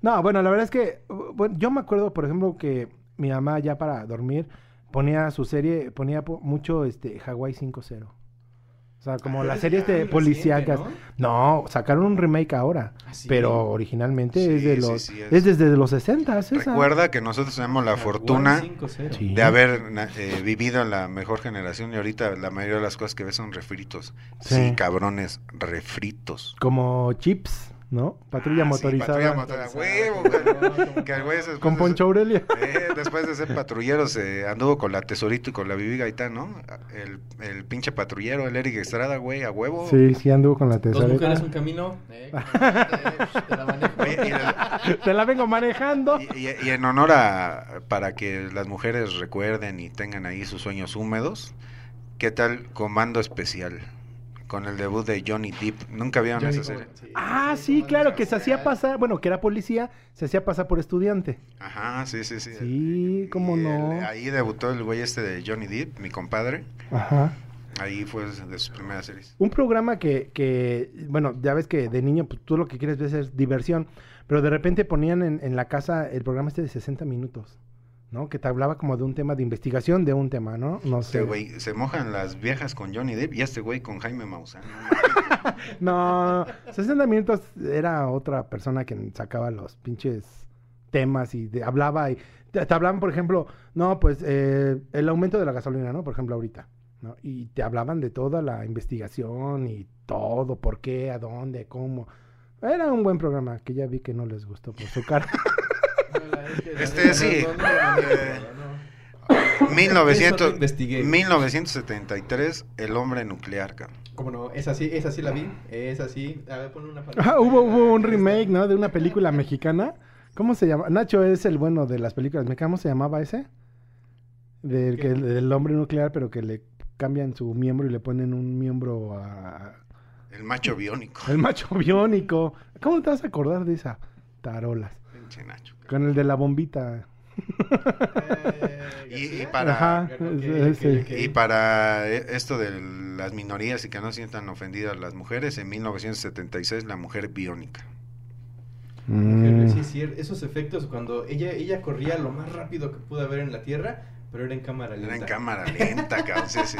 No, bueno, la verdad es que bueno, yo me acuerdo, por ejemplo, que mi mamá ya para dormir ponía su serie, ponía po- mucho este Hawaii 5-0. Sea, como Ah, las es series de policíacas. ¿no? ¿no? sacaron un remake ahora, ¿Ah, sí? pero originalmente Sí, es de los sí, es. es. desde los 60 esa. Recuerda que nosotros tenemos la fortuna 5-0. Sí. de haber eh, vivido en la mejor generación y ahorita la mayoría de las cosas que ves son refritos. Sí. Sí, cabrones, refritos. Como chips, ¿no? Patrulla Ah, sí, motorizada. patrulla motorizada. Huevo, güey. Que el güey se- Con Poncho Aurelio. Eh, después de ser patrullero se anduvo con la Tesorito y con la Bibi Gaitán, ¿no? El, el pinche patrullero, el Eric Estrada, güey, a huevo. Sí, sí anduvo con la Dos tesorera. mujeres, un camino. Eh, te- te la manejo. Oye, y, el- Te la vengo manejando. y- y- y en honor a, para que las mujeres recuerden y tengan ahí sus sueños húmedos, ¿qué tal Comando Especial? Con el debut de Johnny Depp. Nunca vieron Johnny esa serie. Sí, Ah, sí, claro, que se hacía pasar, bueno, que era policía, se hacía pasar por estudiante. Ajá, sí, sí, sí. Sí, cómo Y no. el- ahí debutó el güey este de Johnny Depp, mi compadre. Ajá. Ahí fue de sus primeras series. Un programa que, que, bueno, ya ves que de niño pues, tú lo que quieres ver es diversión, pero de repente ponían en, en la casa el programa este de 60 minutos, ¿no? Que te hablaba como de un tema de investigación de un tema, ¿no? No sé. Este güey, se mojan las viejas con Johnny Depp y este güey con Jaime Maussan. No, 60 minutos era otra persona que sacaba los pinches temas y de- hablaba y te, te hablaban, por ejemplo, no, pues eh, el aumento de la gasolina, ¿no? Por ejemplo, ahorita, ¿no? Y te hablaban de toda la investigación y todo, por qué, a dónde, cómo. Era un buen programa que ya vi que no les gustó por su cara. Este, neta, sí. no, no, no, Eh, no, no. 1900, Eso lo investigué. 1973, El hombre nuclear, cabrón. ¿Cómo no? Esa sí, esa sí la vi. Esa sí. A ver, pon una Ah, hubo, hubo un remake, ¿no? De una película mexicana. ¿Cómo se llama? Nacho es el bueno de las películas mexicanas. ¿Cómo se llamaba ese? Del, que, del hombre nuclear, pero que le cambian su miembro y le ponen un miembro a... El macho biónico. El macho biónico. ¿Cómo te vas a acordar de esa? Tarolas. Pinche Nacho. cabrón. Con el de la bombita. Eh, Y- para- Ajá. Y eh, esto de las minorías y que no sientan ofendidas las mujeres, en 1976 la mujer biónica. Mm. sí, sí, esos efectos cuando ella, ella corría lo más rápido que pudo haber en la Tierra, pero era en cámara lenta. Era en cámara lenta, cabrón. sí.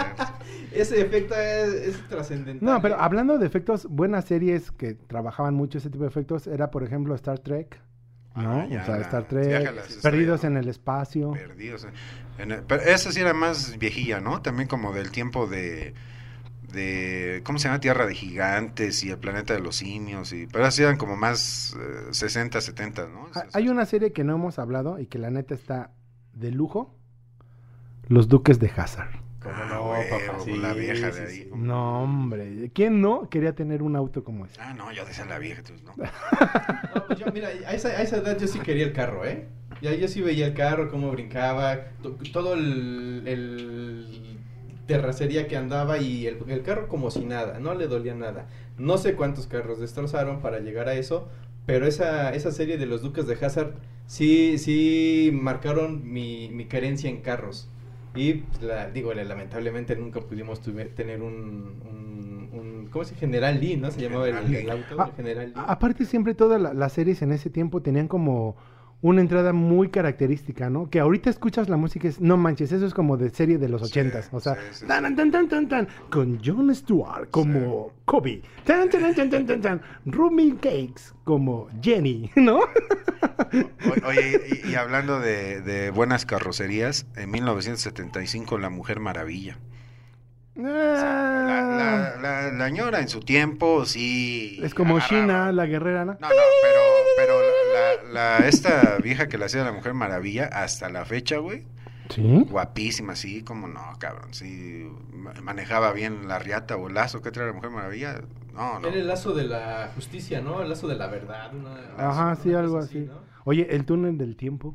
Ese efecto es, es trascendental. No, pero hablando de efectos, buenas series que trabajaban mucho ese tipo de efectos era, por ejemplo, Star Trek. ¿No? Ah, ya, o sea, Star Trek, Perdidos en el Espacio. Perdidos. en el- pero esa sí era más viejilla, ¿no? También como del tiempo de, de ¿cómo se llama? Tierra de Gigantes y el planeta de los simios. Y, pero así eran como más eh, 60, 70, ¿no? Ah, Esas- Hay una serie que no hemos hablado y que la neta está de lujo. Los Duques de Hazard. ¿Cómo Ah, papá? Sí, la vieja de sí, ahí. sí. No, hombre. ¿Quién no quería tener un auto como ese? Ah, no, yo decía la vieja, tú, ¿no? No, pues yo, mira, a esa, a esa edad yo sí quería el carro, ¿eh? Ya yo sí veía el carro, cómo brincaba, to- todo el, el terracería que andaba y el, el carro como si nada, no le dolía nada. No sé cuántos carros destrozaron para llegar a eso, pero esa, esa serie de los Duques de Hazard sí, sí marcaron mi, mi carencia en carros. Y pues, la, digo, la- lamentablemente nunca pudimos tuve- tener un, un, un- ¿cómo se? General Lee, ¿no? Se llamaba el, el auto, Ah, General Lee. Aparte siempre todas la- las series en ese tiempo tenían como una entrada muy característica, ¿no? Que ahorita escuchas la música y es, no manches, eso es como de serie de los Sí, ochentas, o sea, sí, sí, tan, sí. tan, tan, tan, tan, con Jon Stewart como Kobe, tan, tan, tan, tan, tan, tan, Rumi Cakes como Jenny, ¿no? O- Oye, y, y hablando de, de buenas carrocerías, en 1975 La Mujer Maravilla. La, la, la, la ñora en su tiempo, sí. es como. Shina, la guerrera, ¿no? No, no, pero, pero la, esta vieja que la hacía la Mujer Maravilla, hasta la fecha, güey, Sí. guapísima, sí, como no, cabrón, sí, ma- manejaba bien la riata o el lazo que trae la Mujer Maravilla, no, no. Era el lazo de la justicia, ¿no? El lazo de la verdad. una- Ajá, sí, algo así. ¿no? Oye, el túnel del tiempo.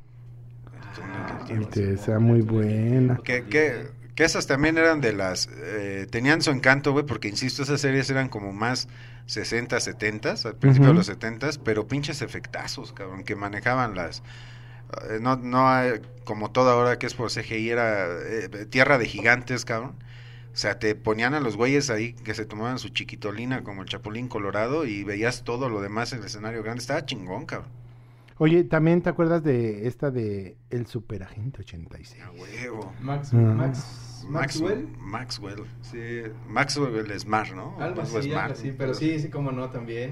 El túnel del Ah, tiempo. Este, sea muy buena. Que, que, que esas también eran de las... eh, tenían su encanto, güey, porque insisto, esas series eran como más 60, 70, al principio de los 70, pero pinches efectazos, cabrón, que manejaban las... eh, no, no hay- como toda hora que es por CGI, era eh, tierra de gigantes, cabrón. O sea, te ponían a los güeyes ahí que se tomaban su chiquitolina como el Chapulín Colorado y veías todo lo demás en el escenario grande. Estaba chingón, cabrón. Oye, ¿también te acuerdas de esta de El Superagente 86? A huevo. Max, Ah. Max, Maxwell. Maxwell. Maxwell, sí. Maxwell Smart, ¿no? Algo Maxwell así, Smart. así, pero sí, sí, como no, también.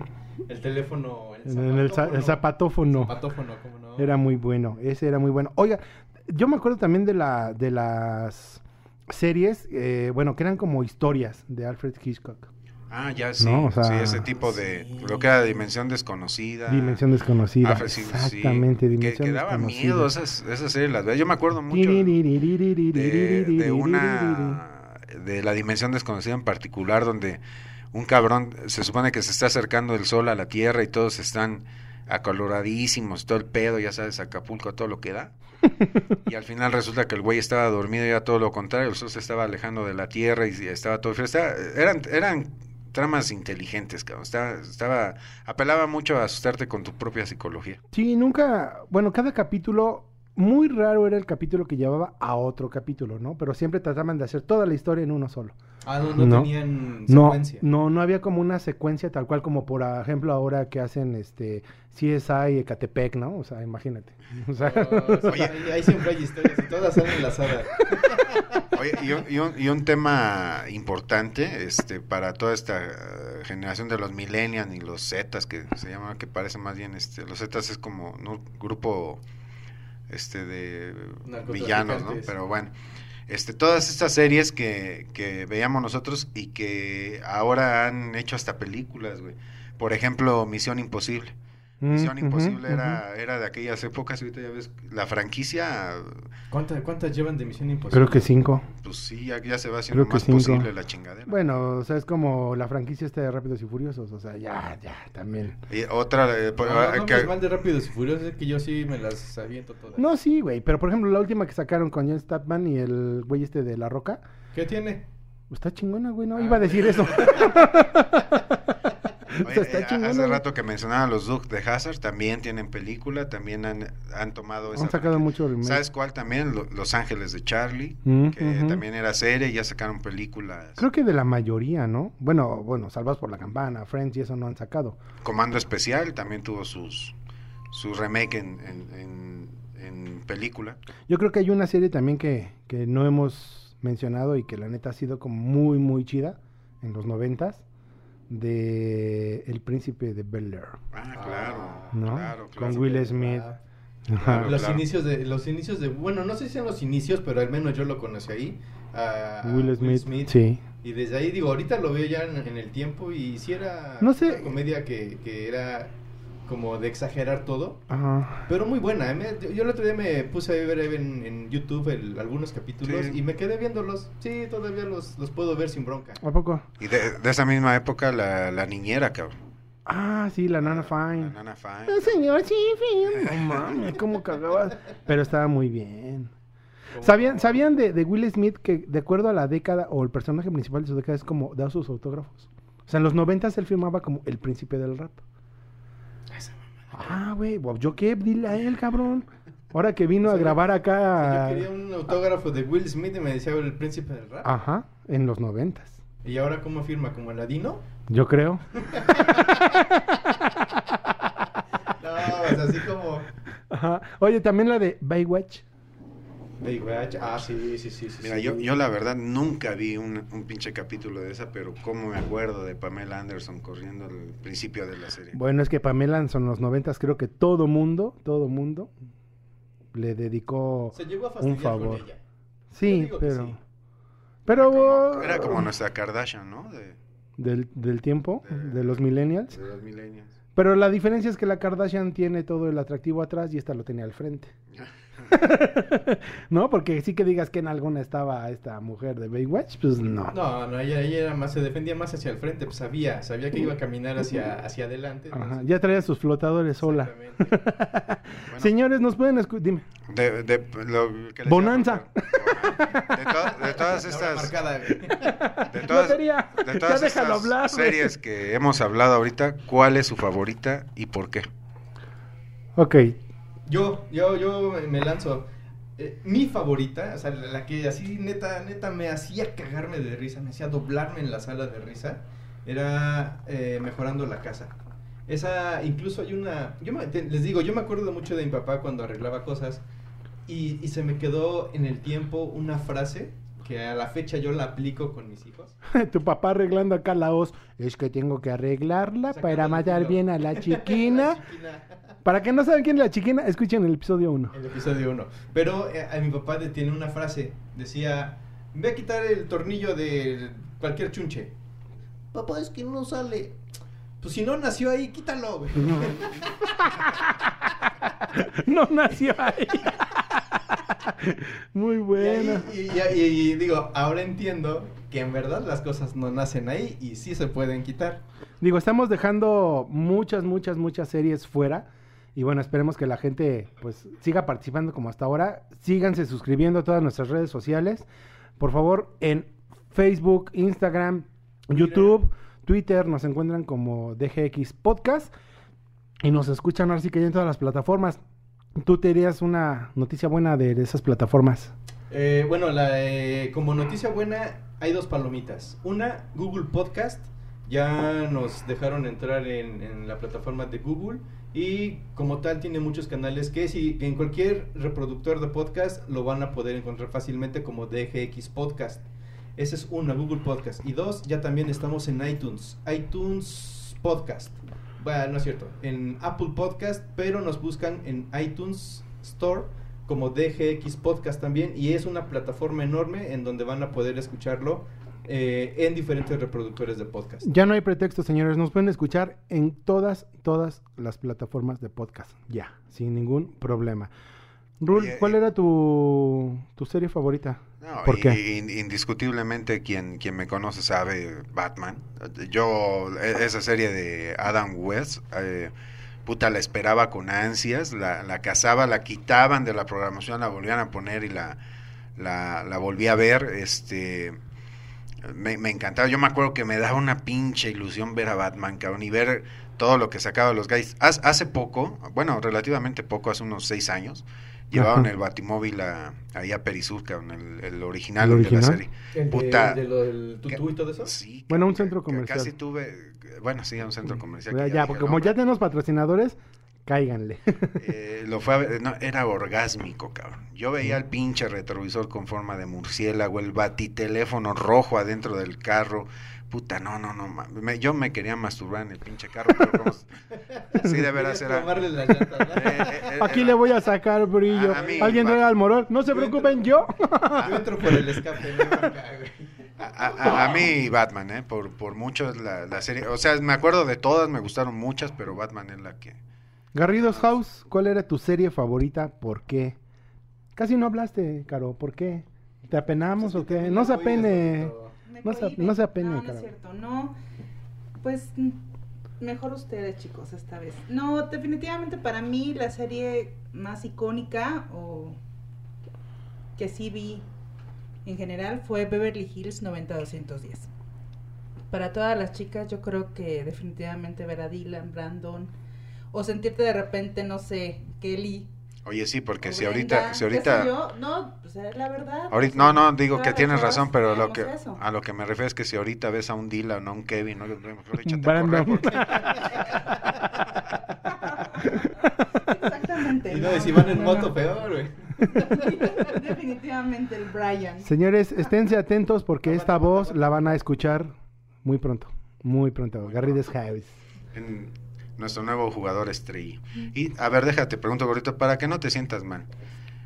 El teléfono, el En el, za- el zapatófono. Zapatófono, cómo no. Era muy bueno, ese era muy bueno. Oiga, yo me acuerdo también de la de las series, eh, bueno, que eran como historias de Alfred Hitchcock. Ah, ya sí. No, o sea, sí, ese tipo de. sí. Lo que era Dimensión Desconocida. Dimensión desconocida. Sí, sí. Exactamente, Que, Dimensión que daba desconocida. miedo esas, esas series. Las. Yo me acuerdo mucho de, de una. De la Dimensión Desconocida en particular, donde un cabrón se supone que se está acercando el sol a la tierra y todos están acaloradísimos, todo el pedo, ya sabes, Acapulco, todo lo que da. Y al final resulta que el güey estaba dormido y era todo lo contrario, el sol se estaba alejando de la tierra y estaba todo frío. Estaba- eran, eran tramas inteligentes, cabrón. Estaba, estaba, apelaba mucho a asustarte con tu propia psicología. Sí, nunca, bueno, cada capítulo, muy raro era el capítulo que llevaba a otro capítulo, ¿no? Pero siempre trataban de hacer toda la historia en uno solo. Ah, no, no, No. tenían secuencia. no, no había como una secuencia tal cual como por ejemplo ahora que hacen este CSI Ecatepec, ¿no? O sea, imagínate. O sea, Oh, Oye. ahí, ahí siempre hay historias y todas son enlazadas. Oye, y un, y un- y un tema importante este, para toda esta eh, generación de los millennials y los zetas, que se llaman, que parece más bien, este, los zetas es como un grupo este, de villanos, ¿no? Pero bueno, este, todas estas series que, que veíamos nosotros y que ahora han hecho hasta películas, güey. Por ejemplo, Misión Imposible. Misión Imposible ujú, era, era de aquellas épocas, ahorita ya ves, la franquicia, ¿Cuántas, ¿Cuántas llevan de Misión Imposible? Creo que cinco. pues sí, ya, ya se va haciendo Creo que más cinco. posible la chingadera. Bueno, o sea, es como la franquicia esta de Rápidos y Furiosos, o sea, ya, ya, también. Y otra, eh, No, por- no, ah, no que- hables mal de Rápidos y Furiosos, es que yo sí me las aviento todas. No, sí, güey, pero por ejemplo, la última que sacaron con John Statman y el güey este de La Roca, ¿Qué tiene? está chingona, güey, no, Ah, iba a decir eso. O sea, está Hace rato que mencionaban los Duke de Hazard, también tienen película, también han, han tomado esa Han sacado mucho remake. ¿Sabes cuál también? Lo- Los Ángeles de Charlie, Mm, que ujú. también era serie y ya sacaron películas. Creo que de la mayoría, ¿no? Bueno, bueno, Salvados por la Campana, Friends y eso no han sacado. Comando Especial también tuvo sus su remake en, en, en- en película. Yo creo que hay una serie también que, que no hemos mencionado y que la neta ha sido como muy, muy chida en los noventas de El Príncipe de Bel Air, Ah, claro, ¿no? claro, Con claro. Will Smith. Ah, Ajá. Los claro. inicios de los inicios de bueno, no sé si sean los inicios, pero al menos yo lo conocí ahí. a- a Will Smith, sí. Y desde ahí digo, ahorita lo veo ya en, en el tiempo y si era No sé. una comedia que, que era como de exagerar todo, Ajá. pero muy buena. ¿eh? Me- yo el otro día me puse a ver en, en YouTube el- algunos capítulos Sí. y me quedé viéndolos. Sí, todavía los, los puedo ver sin bronca. ¿A poco? Y de, de esa misma época, la, la niñera, cabrón. Ah, sí, la Nana La Fine. Nana Fine. El señor Chiffin. No mames, cómo cagaba. Pero estaba muy bien. ¿Sabían, ¿sabían de, de Will Smith que de acuerdo a la década o el personaje principal de su década es como da sus autógrafos? O sea, en los noventas él firmaba como el príncipe del rap. Ah, güey, pues, ¿yo qué? Dile a él, cabrón. Ahora que vino a O sea, grabar Yo acá. quería un autógrafo de Will Smith y me decía el príncipe del rap. Ajá, en los noventas. ¿Y ahora cómo firma? ¿Como Aladino? Yo creo. No, es así como... Ajá. Oye, también la de Baywatch. Ah, sí, sí, sí. sí Mira, sí. yo, yo la verdad nunca vi un, un pinche capítulo de esa, pero cómo me acuerdo de Pamela Anderson corriendo al principio de la serie. Bueno, es que Pamela son los noventas, creo que todo mundo, todo mundo le dedicó Se llegó a un fastidiar favor. con ella. Sí, pero sí. pero Como- era como nuestra Kardashian, ¿no? De, del, del tiempo De- de los millennials. de los millennials. Pero la diferencia es que la Kardashian tiene todo el atractivo atrás y esta lo tenía al frente. ¿No? Porque sí que digas que en alguna estaba esta mujer de Baywatch, pues no. No, no, ella, ella era más, se defendía más hacia el frente, pues sabía, sabía que iba a caminar hacia, hacia adelante. Ajá, entonces- ya traía sus flotadores sola. Exactamente. Señores, nos pueden escuchar. Dime. De, de lo que les Bonanza. De, to- de todas estas marcada, de todas, Lotería. de Ya todas estas hablar, series que hemos hablado ahorita, ¿cuál es su favorita y por qué? Ok. Yo, yo, yo me lanzo. Eh, mi favorita, o sea, la que así neta, neta me hacía cagarme de risa, me hacía doblarme en la sala de risa, era eh, Mejorando la Casa. Esa, incluso hay una, yo me- te- les digo, yo me acuerdo mucho de mi papá cuando arreglaba cosas y, y se me quedó en el tiempo una frase que a la fecha yo la aplico con mis hijos. tu papá arreglando acá la hoz. Es que tengo que arreglarla para matar bien a la chiquina. La chiquina. Para que no saben quién es la chiquina, escuchen el episodio 1. El episodio 1. Pero eh, a mi papá le tiene una frase. Decía, ve a quitar el tornillo de cualquier chunche. Papá, es que no sale. Pues si no nació ahí, quítalo, güey. No nació ahí. Muy Y, buena. ahí- y- y- y digo, ahora entiendo que en verdad las cosas no nacen ahí y sí se pueden quitar. Digo, estamos dejando muchas, muchas, muchas series fuera. Y bueno, esperemos que la gente pues siga participando como hasta ahora. Síganse suscribiendo a todas nuestras redes sociales. Por favor, en Facebook, Instagram. YouTube, Twitter nos encuentran como DGX Podcast. Y nos escuchan ahora sí que ya en todas las plataformas. ¿Tú te dirías una noticia buena de esas plataformas? Eh, bueno, la, eh, como noticia buena, hay dos palomitas. Una, Google Podcast. Ya nos dejaron entrar en, en la plataforma de Google. Y como tal, tiene muchos canales que si en cualquier reproductor de podcast lo van a poder encontrar fácilmente como DGX Podcast. Esa es una, Google Podcast. Y dos, ya también estamos en iTunes. iTunes Podcast. Bueno, no es cierto. En Apple Podcast, pero nos buscan en iTunes Store como DGX Podcast también. Y es una plataforma enorme en donde van a poder escucharlo eh, en diferentes reproductores de podcast. Ya no hay pretexto, señores. Nos pueden escuchar en todas, todas las plataformas de podcast. Ya, sin ningún problema. Rul, ¿cuál era tu, tu serie favorita? No, ¿Por qué? in- indiscutiblemente quien, quien me conoce sabe Batman. Yo, e- esa serie de Adam West, eh, puta, la esperaba con ansias, la, la cazaba, la quitaban de la programación, la volvían a poner y la, la, la volví a ver. Este, Me, me encantaba. Yo me acuerdo que me daba una pinche ilusión ver a Batman, cabrón, y ver todo lo que sacaba los guys. Hace poco, bueno, relativamente poco, hace unos seis años, llevaban Ajá. el Batimóvil a, ahí a Perisur, cabrón, el, el original, ¿El el de la original? serie. ¿El de, Puta. de lo del tutú y todo eso? Sí, Bueno, un centro comercial. Casi tuve, bueno, sí, a un centro comercial. Ya, porque como ya tenemos patrocinadores, cáiganle. Eh, lo fue a ver, no, era orgásmico, cabrón. Yo veía el pinche retrovisor con forma de murciélago, el batiteléfono rojo adentro del carro. Puta, no, no, no. me- yo me quería masturbar en el pinche carro, pero como... Sí, de veras era... eh, eh, eh, Aquí era- le voy a sacar brillo. A- mí, Alguien trae al morol. No se Yo preocupen, entro- yo. Yo entro por el escape. A, a- a mí Batman, ¿eh? Por, por mucho la, la serie... O sea, me acuerdo de todas, me gustaron muchas, pero Batman es la que... Garridos House, ¿cuál era tu serie favorita? ¿Por qué? Casi no hablaste, Caro. ¿Por qué? ¿Te apenamos o qué? No se apene. No se- no se apene, No, no es cierto. No, pues mejor ustedes, chicos, esta vez. No, definitivamente para mí la serie más icónica o que sí vi en general fue Beverly Hills 90210. Para todas las chicas, yo creo que definitivamente ver a Dylan, Brandon o sentirte de repente, no sé, Kelly. Oye, sí, porque o si Brenda, ahorita... Si ahorita yo, no, pues es la verdad. Ahorita, o no, no, digo que tienes razón, pero lo que, eso. a lo que me refiero es que si ahorita ves a un Dylan o a un Kevin, ¿no? mejor échate a correr porque- Exactamente. Y no, no, si van en no, moto, no. peor, güey. Definitivamente el Brian. Señores, esténse atentos porque esta voz la van a escuchar muy pronto. Muy pronto. Garridos House. en nuestro nuevo jugador estrella. Y a ver, déjate, pregunto gordito, para que no te sientas mal.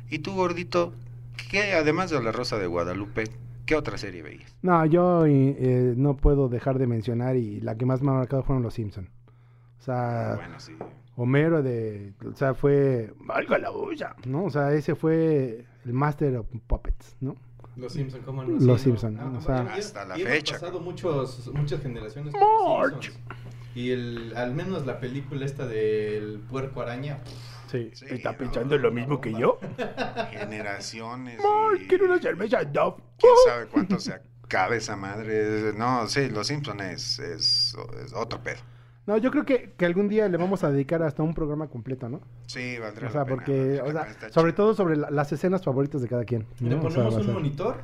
¿Y tú, gordito, qué, además de La Rosa de Guadalupe, qué otra serie veías? No, yo eh, no puedo dejar de mencionar y la que más me ha marcado fueron los Simpson. O sea, Bueno, sí. Homero de, o sea, fue valga la bulla, ¿no? O sea, ese fue el Master of Puppets, ¿no? Los Simpson, ¿cómo no? Los ¿no? Simpson, Ah, o sea- bueno, y- Hasta la fecha, pasado cabrón. muchos, muchas generaciones con los. Y el, al menos la película esta del puerco araña. Sí. Sí, ¿Está no, pensando lo mismo que yo? Generaciones. Ay, quiero una cerveza Dove. ¿Quién sabe cuánto se acabe esa madre? No, sí, Los Simpson es, es, es otro pedo. No, yo creo que, que algún día le vamos a dedicar hasta un programa completo, ¿no? Sí, valdría O sea, la pena, porque, o sea, sobre chido. todo sobre la- las escenas favoritas de cada quien. Y le ¿no? O sea, ponemos un monitor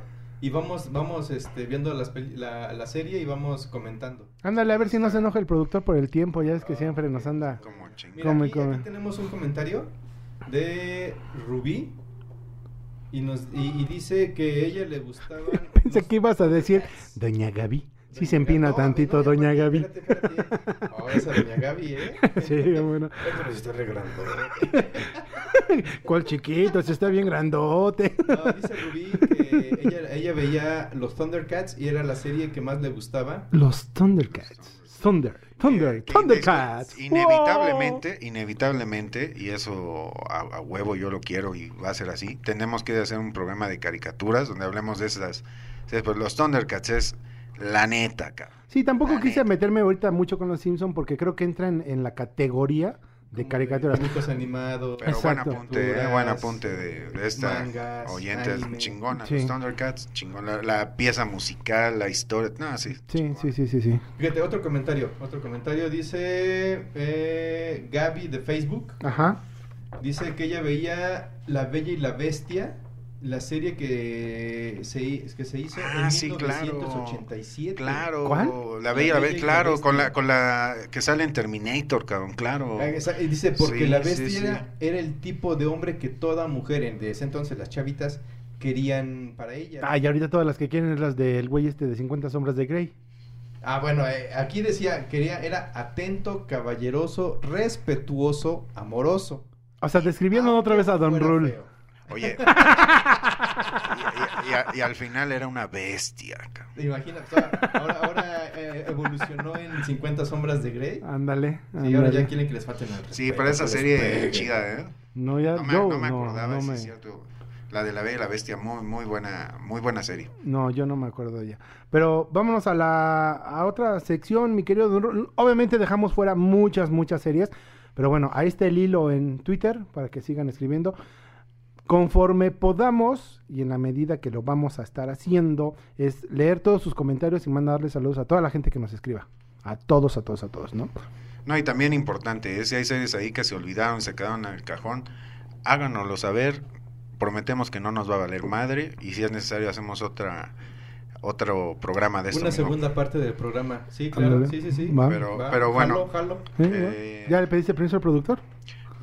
y vamos, vamos este, viendo las peli- la, la serie y vamos comentando. Ándale, a ver si no se enoja el productor por el tiempo, ya es que siempre nos anda... Como. Mira, Come, aquí, come. aquí tenemos un comentario de Rubí y, nos, y, y dice que a ella le gustaban... Pensé los- que ibas a decir, Doña Gaby. Sí se Doña empina. No, tantito, no, Doña espérate, Gaby. espérate, espérate. Oh, esa Doña Gaby, ¿eh? Sí, bueno. Pero si está re grandote. ¿Cuál chiquito? Si está bien grandote. No, dice Rubí que ella, ella veía los Thundercats y era la serie que más le gustaba. Los Thundercats. Thunder, Thunder, que Thundercats. ine- Inevitablemente, inevitablemente, y eso a, a huevo yo lo quiero y va a ser así, tenemos que hacer un programa de caricaturas donde hablemos de esas. pues los Thundercats es la neta, cabrón. Sí, tampoco La quise neta. meterme ahorita mucho con los Simpson porque creo que entran en la categoría de caricaturas. Dibujos animados. Pero Exacto. buen apunte, eh, buen apunte de, de esta mangas, oyente es anime. chingona. Sí. Los Thundercats, chingón. La, la pieza musical, la historia. No, sí. Sí, sí, sí, sí, sí. Fíjate, otro comentario. Otro comentario dice eh, Gaby de Facebook. Ajá. Dice que ella veía La Bella y la Bestia, la serie que se, que se hizo Ah, en sí, claro. 1987. Claro, ¿Cuál? la bella, La la Bella claro, con la, con la que sale en Terminator, cabrón, claro. Ah, y dice, porque Sí, la bestia sí. Era, era el tipo de hombre que toda mujer, en de ese entonces las chavitas, querían para ella. Ah, y ahorita todas las que quieren es las del güey este de 50 sombras de Grey. Ah, bueno, eh, aquí decía, quería, era atento, caballeroso, respetuoso, amoroso. O sea, describiendo otra vez a Don Rule. feo. Oye. y, y- y a- y al final era una bestia, cabrón. O sea, ahora, ahora eh, evolucionó en 50 sombras de Grey. Ándale. Y ahora ya quieren que les falten al Sí, pero esa serie chida, ¿eh? No, ya, No me, yo no me no, acordaba, no sí, me- es cierto. La de la bella y la bestia, muy, muy buena, muy buena serie. No, yo no me acuerdo de ella. Pero vámonos a la a otra sección, mi querido Obviamente dejamos fuera muchas, muchas series. Pero bueno, ahí está el hilo en Twitter para que sigan escribiendo. Conforme podamos y en la medida que lo vamos a estar haciendo, es leer todos sus comentarios y mandarles saludos a toda la gente que nos escriba. A todos, a todos, a todos, ¿no? No, y también importante, es si hay series ahí que se olvidaron, se quedaron en el cajón, háganoslo saber, prometemos que no nos va a valer madre y si es necesario hacemos otra otro programa de esto. Una mismo. segunda parte del programa. Sí, claro. Sí, sí, sí. Va. Pero, Va, pero bueno, jalo, jalo. ¿Sí? Eh, ¿Ya le pediste permiso al productor?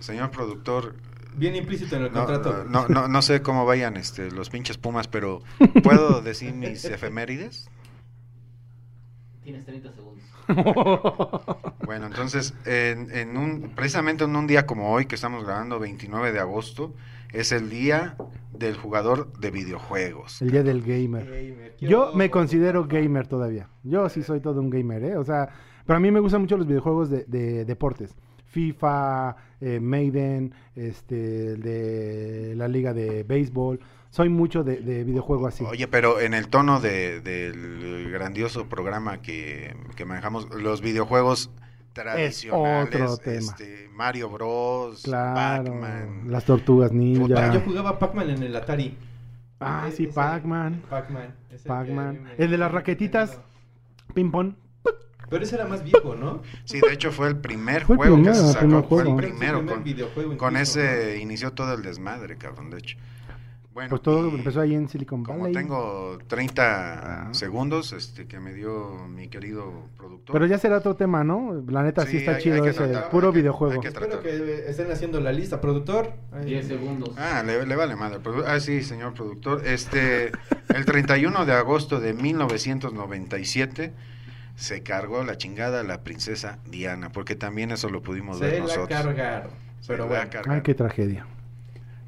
señor productor, Bien implícito en el no, contrato. no, no, no sé cómo vayan este, los pinches pumas, pero ¿puedo decir mis efemérides? Tienes 30 segundos. Bueno, entonces, en, en un, precisamente en un día como hoy, que estamos grabando 29 de agosto, es el día del jugador de videojuegos. El día del gamer. Gamer, ¿qué Yo me considero gamer todavía. Yo sí soy todo un gamer, ¿eh? O sea, pero a mí me gustan mucho los videojuegos de, de deportes. FIFA, eh, Maiden, este, el de la liga de béisbol. Soy mucho de, de videojuego así. Oye, pero en el tono de- del grandioso programa que, que manejamos, los videojuegos tradicionales, otro tema. este, Mario Bros, claro. Pac-Man, Las tortugas ninja. Puta, Yo jugaba Pac-Man en el Atari. Ah, sí, Pac-Man. Pac-Man. me- El de las raquetitas. Ping pong. Pero ese era más viejo, ¿no? Sí, de hecho fue el primer Fue juego primero, que se sacó, primer fue el primero, primer con, videojuego con incluso, ese inició todo el desmadre, cabrón, de hecho. Bueno, Pues todo empezó ahí en Silicon Como Valley. tengo 30 Ah. segundos este que me dio mi querido productor. Pero ya será otro tema, ¿no? La neta sí, Sí, está hay- chido hay que ese. tratar, puro hay que- videojuego. hay que Espero que estén haciendo la lista. Productor. Ay, 10 segundos. Ah, le, le vale madre. Ah, sí, señor productor. Este, el 31 de agosto de 1997 se cargó la chingada la princesa Diana, porque también eso lo pudimos ver la nosotros. cargaron. Se Pero la bueno, cargaron. Ay, qué tragedia.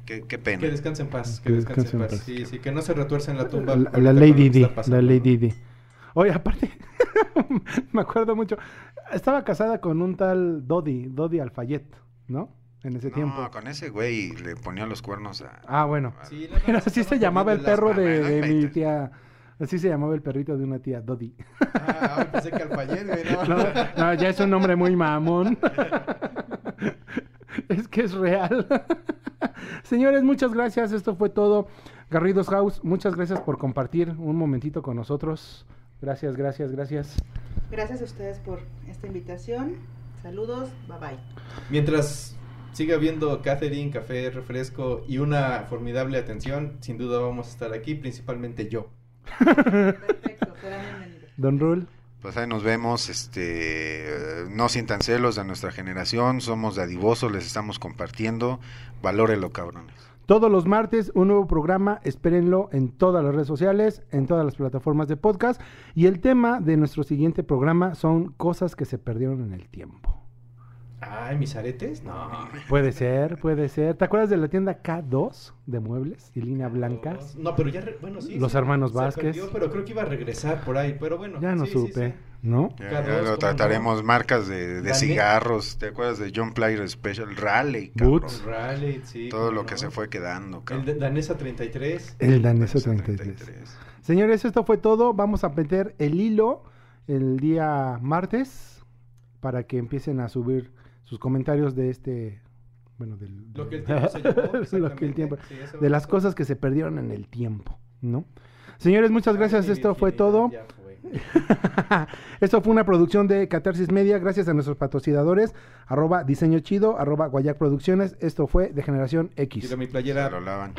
Qué, qué pena. que descanse en paz. Que Que descanse en descanse en paz. paz. Sí, sí, que no se retuerce en la tumba. La, la Lady pasando, la ¿no? Lady Di. Oye, aparte, me acuerdo mucho. Estaba casada con un tal Dodi, Dodi Alfayet, ¿no? En ese no, tiempo. con ese güey le ponía los cuernos a... Ah, bueno. a- Sí, Pero así se llamaba el perro de, mi tía. Así se llamaba el perrito de una tía, Dodi. Ah, pensé que Alfayet, güey. No. No, no, ya es un nombre muy mamón. es que es real. Señores, muchas gracias. Esto fue todo. Garridos House, muchas gracias por compartir un momentito con nosotros. Gracias, gracias, gracias. Gracias a ustedes por esta invitación. Saludos, bye bye. Mientras siga habiendo catering, café, refresco y una formidable atención, sin duda vamos a estar aquí, principalmente yo. Perfecto, serán bienvenidos. Don Rul. Pues ahí nos vemos, este, no sientan celos de nuestra generación, somos dadivosos, les estamos compartiendo, valórelo cabrones. Todos los martes, un nuevo programa. Espérenlo en todas las redes sociales, en todas las plataformas de podcast. Y el tema de nuestro siguiente programa son cosas que se perdieron en el tiempo. Ay, mis aretes, no. Puede ser, puede ser. ¿Te acuerdas de la tienda K2 de muebles y línea blancas? No, pero ya, re- bueno, sí. Los sí, hermanos se Vázquez. perdió, pero creo que iba a regresar por ahí, pero bueno. Ya no sí, sí, supe, sí. ¿no? Ya, lo ¿cómo trataremos, no? marcas de, de cigarros, ¿te acuerdas de John Player Special? Raleigh, cabrón. Boots. Raleigh, sí. Todo lo que se fue quedando, El cabrón. de- Danesa 33. El danés Ese 33. Señores, esto fue todo. Vamos a meter el hilo el día martes para que empiecen a subir sus comentarios de este, bueno, del, Lo que el tiempo se llevó. lo que el exactamente. tiempo, Sí, eso de las cosas que se perdieron en el tiempo, ¿no? Señores, muchas gracias. Ay, Esto fue todo. fue. Esto fue una producción de Catarsis Media. Gracias a nuestros patrocinadores. Arroba Diseño Chido, arroba Guayac Producciones. Esto fue de Generación X. Quiero mi Se playera lo lavan.